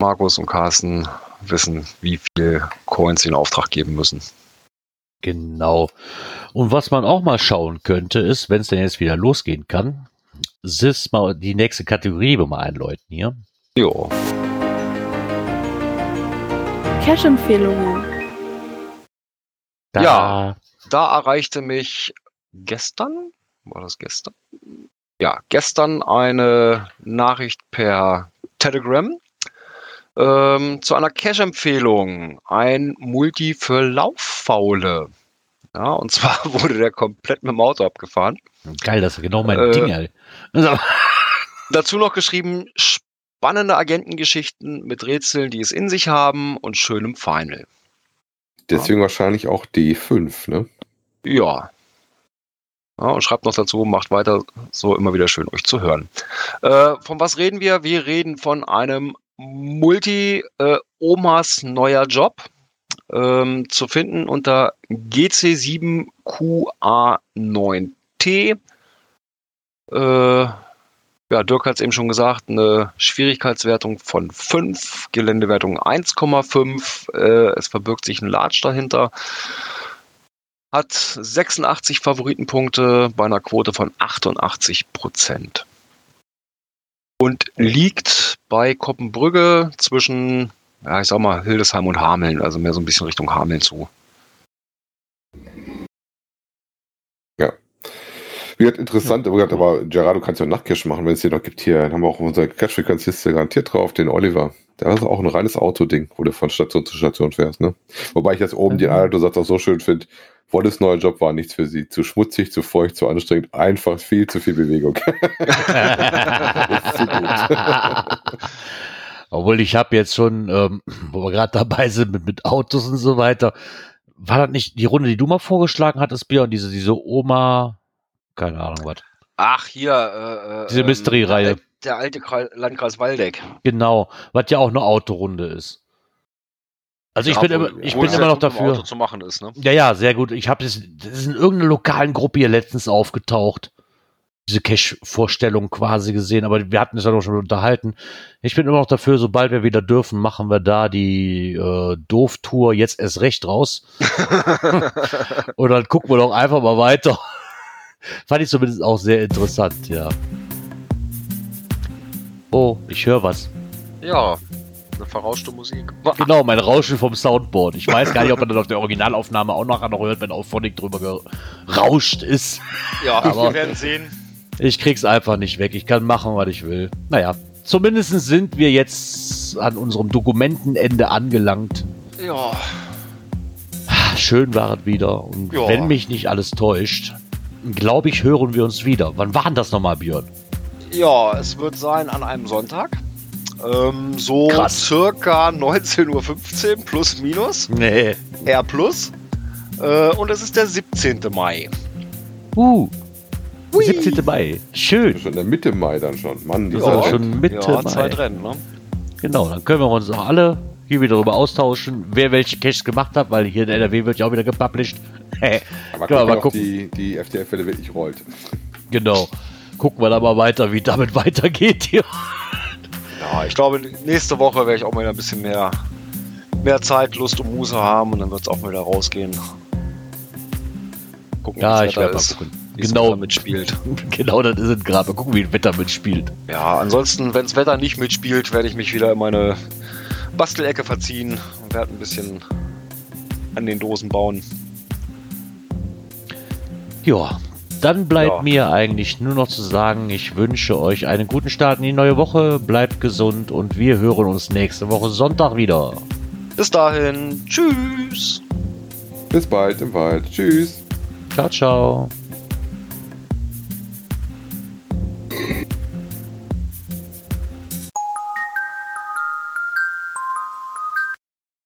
Markus und Carsten wissen, wie viel Coins sie in Auftrag geben müssen. Genau. Und was man auch mal schauen könnte, ist, wenn es denn jetzt wieder losgehen kann, SIS mal die nächste Kategorie wir mal einläuten hier. Jo, Cash-Empfehlungen. Da, Ja. Da erreichte mich gestern, war das gestern? Ja, gestern eine Nachricht per Telegram ähm, zu einer Cash-Empfehlung. Ein Multi für Lauffaule. Ja, und zwar wurde der komplett mit dem Auto abgefahren. Geil, das ist genau mein Äh, Ding. ey. Dazu noch geschrieben, spannende Agentengeschichten mit Rätseln, die es in sich haben und schönem Final. Deswegen wahrscheinlich auch D5, ne? Ja. ja. Und schreibt noch dazu, macht weiter so immer wieder schön, euch zu hören. Äh, von was reden wir? Wir reden von einem Multi-Omas neuer Job. Ähm, zu finden unter GC7QA9T. Äh, ja, Dirk hat es eben schon gesagt, eine Schwierigkeitswertung von 5, Geländewertung 1,5. Äh, es verbirgt sich ein Large dahinter hat 86 Favoritenpunkte bei einer Quote von 88 Prozent. Und liegt bei Koppenbrügge zwischen, ja, ich sag mal, Hildesheim und Hameln, also mehr so ein bisschen Richtung Hameln zu. Gesagt, interessant, aber, gesagt, aber Gerardo kannst ja auch Nachtcash machen, wenn es hier noch gibt. Hier haben wir auch unsere Cash-Frequenzliste garantiert drauf, den Oliver. Der ist auch ein reines Autoding, wo du von Station zu Station fährst, ne? Wobei ich jetzt oben den Mhm. Alto-Satz auch so schön finde. Wolles neuer Job war nichts für sie. Zu schmutzig, zu feucht, zu anstrengend. Einfach viel zu viel Bewegung. Obwohl ich habe jetzt schon, ähm, wo wir gerade dabei sind mit, mit Autos und so weiter, war das nicht die Runde, die du mal vorgeschlagen hattest, Björn, diese, diese Oma, keine Ahnung was. Ach, hier. Äh, äh, Diese ähm, Mystery-Reihe. Der, der alte Kre Landkreis Waldeck. Genau, was ja auch eine Autorunde ist. Also ich Ja, bin immer, ich bin immer noch dafür. Auto zu machen ist, ne? Ja, ja, sehr gut. Ich habe das, das ist in irgendeiner lokalen Gruppe hier letztens aufgetaucht. Diese Cash-Vorstellung quasi gesehen, aber wir hatten es ja doch schon unterhalten. Ich bin immer noch dafür, sobald wir wieder dürfen, machen wir da die äh, Doof-Tour jetzt erst recht raus. Und dann gucken wir doch einfach mal weiter. Fand ich zumindest auch sehr interessant, ja. Oh, ich höre was. Ja, eine verrauschte Musik. Genau, mein Rauschen vom Soundboard. Ich weiß gar nicht, ob man das auf der Originalaufnahme auch nachher noch hört, wenn Auphonic drüber gerauscht ist. Ja, Aber- wir werden sehen. Ich krieg's einfach nicht weg. Ich kann machen, was ich will. Naja, zumindest sind wir jetzt an unserem Dokumentenende angelangt. Ja, Schön war es wieder. Und Ja. wenn mich nicht alles täuscht, glaube ich, hören wir uns wieder. Wann war denn das nochmal, Björn? ja, es wird sein an einem Sonntag. Ähm, so Krass. circa 19.15 Uhr plus minus. Nee. R plus. Äh, und es ist der 17. Mai. Uh. 17. Mai. Schön. Schon in der Mitte Mai dann schon. Mann, die Das ist Zeit. schon Mitte ja, Mai. zwei Rennen, ne? Genau, dann können wir uns auch alle hier wieder darüber austauschen, wer welche Caches gemacht hat, weil hier in NRW wird ja auch wieder gepublished. Aber gucken, mal ob gucken. die, die FTF-Welle wirklich rollt. Genau. Gucken wir da mal weiter, wie damit weitergeht hier. Ja, ich glaube, nächste Woche werde ich auch mal wieder ein bisschen mehr, mehr Zeit, Lust und Muße haben und dann wird es auch mal wieder rausgehen. Gucken, Ja, ich werde mal gucken. wie es Genau, Wetter mitspielt. genau das ist es gerade. Mal gucken, wie das Wetter mitspielt. Ja, ansonsten, wenn das Wetter nicht mitspielt, werde ich mich wieder in meine Bastelecke verziehen und werde ein bisschen an den Dosen bauen. Ja, dann bleibt Ja. mir eigentlich nur noch zu sagen, ich wünsche euch einen guten Start in die neue Woche, bleibt gesund und wir hören uns nächste Woche Sonntag wieder. Bis dahin, tschüss! Bis bald im Wald. Tschüss. Ciao, ciao.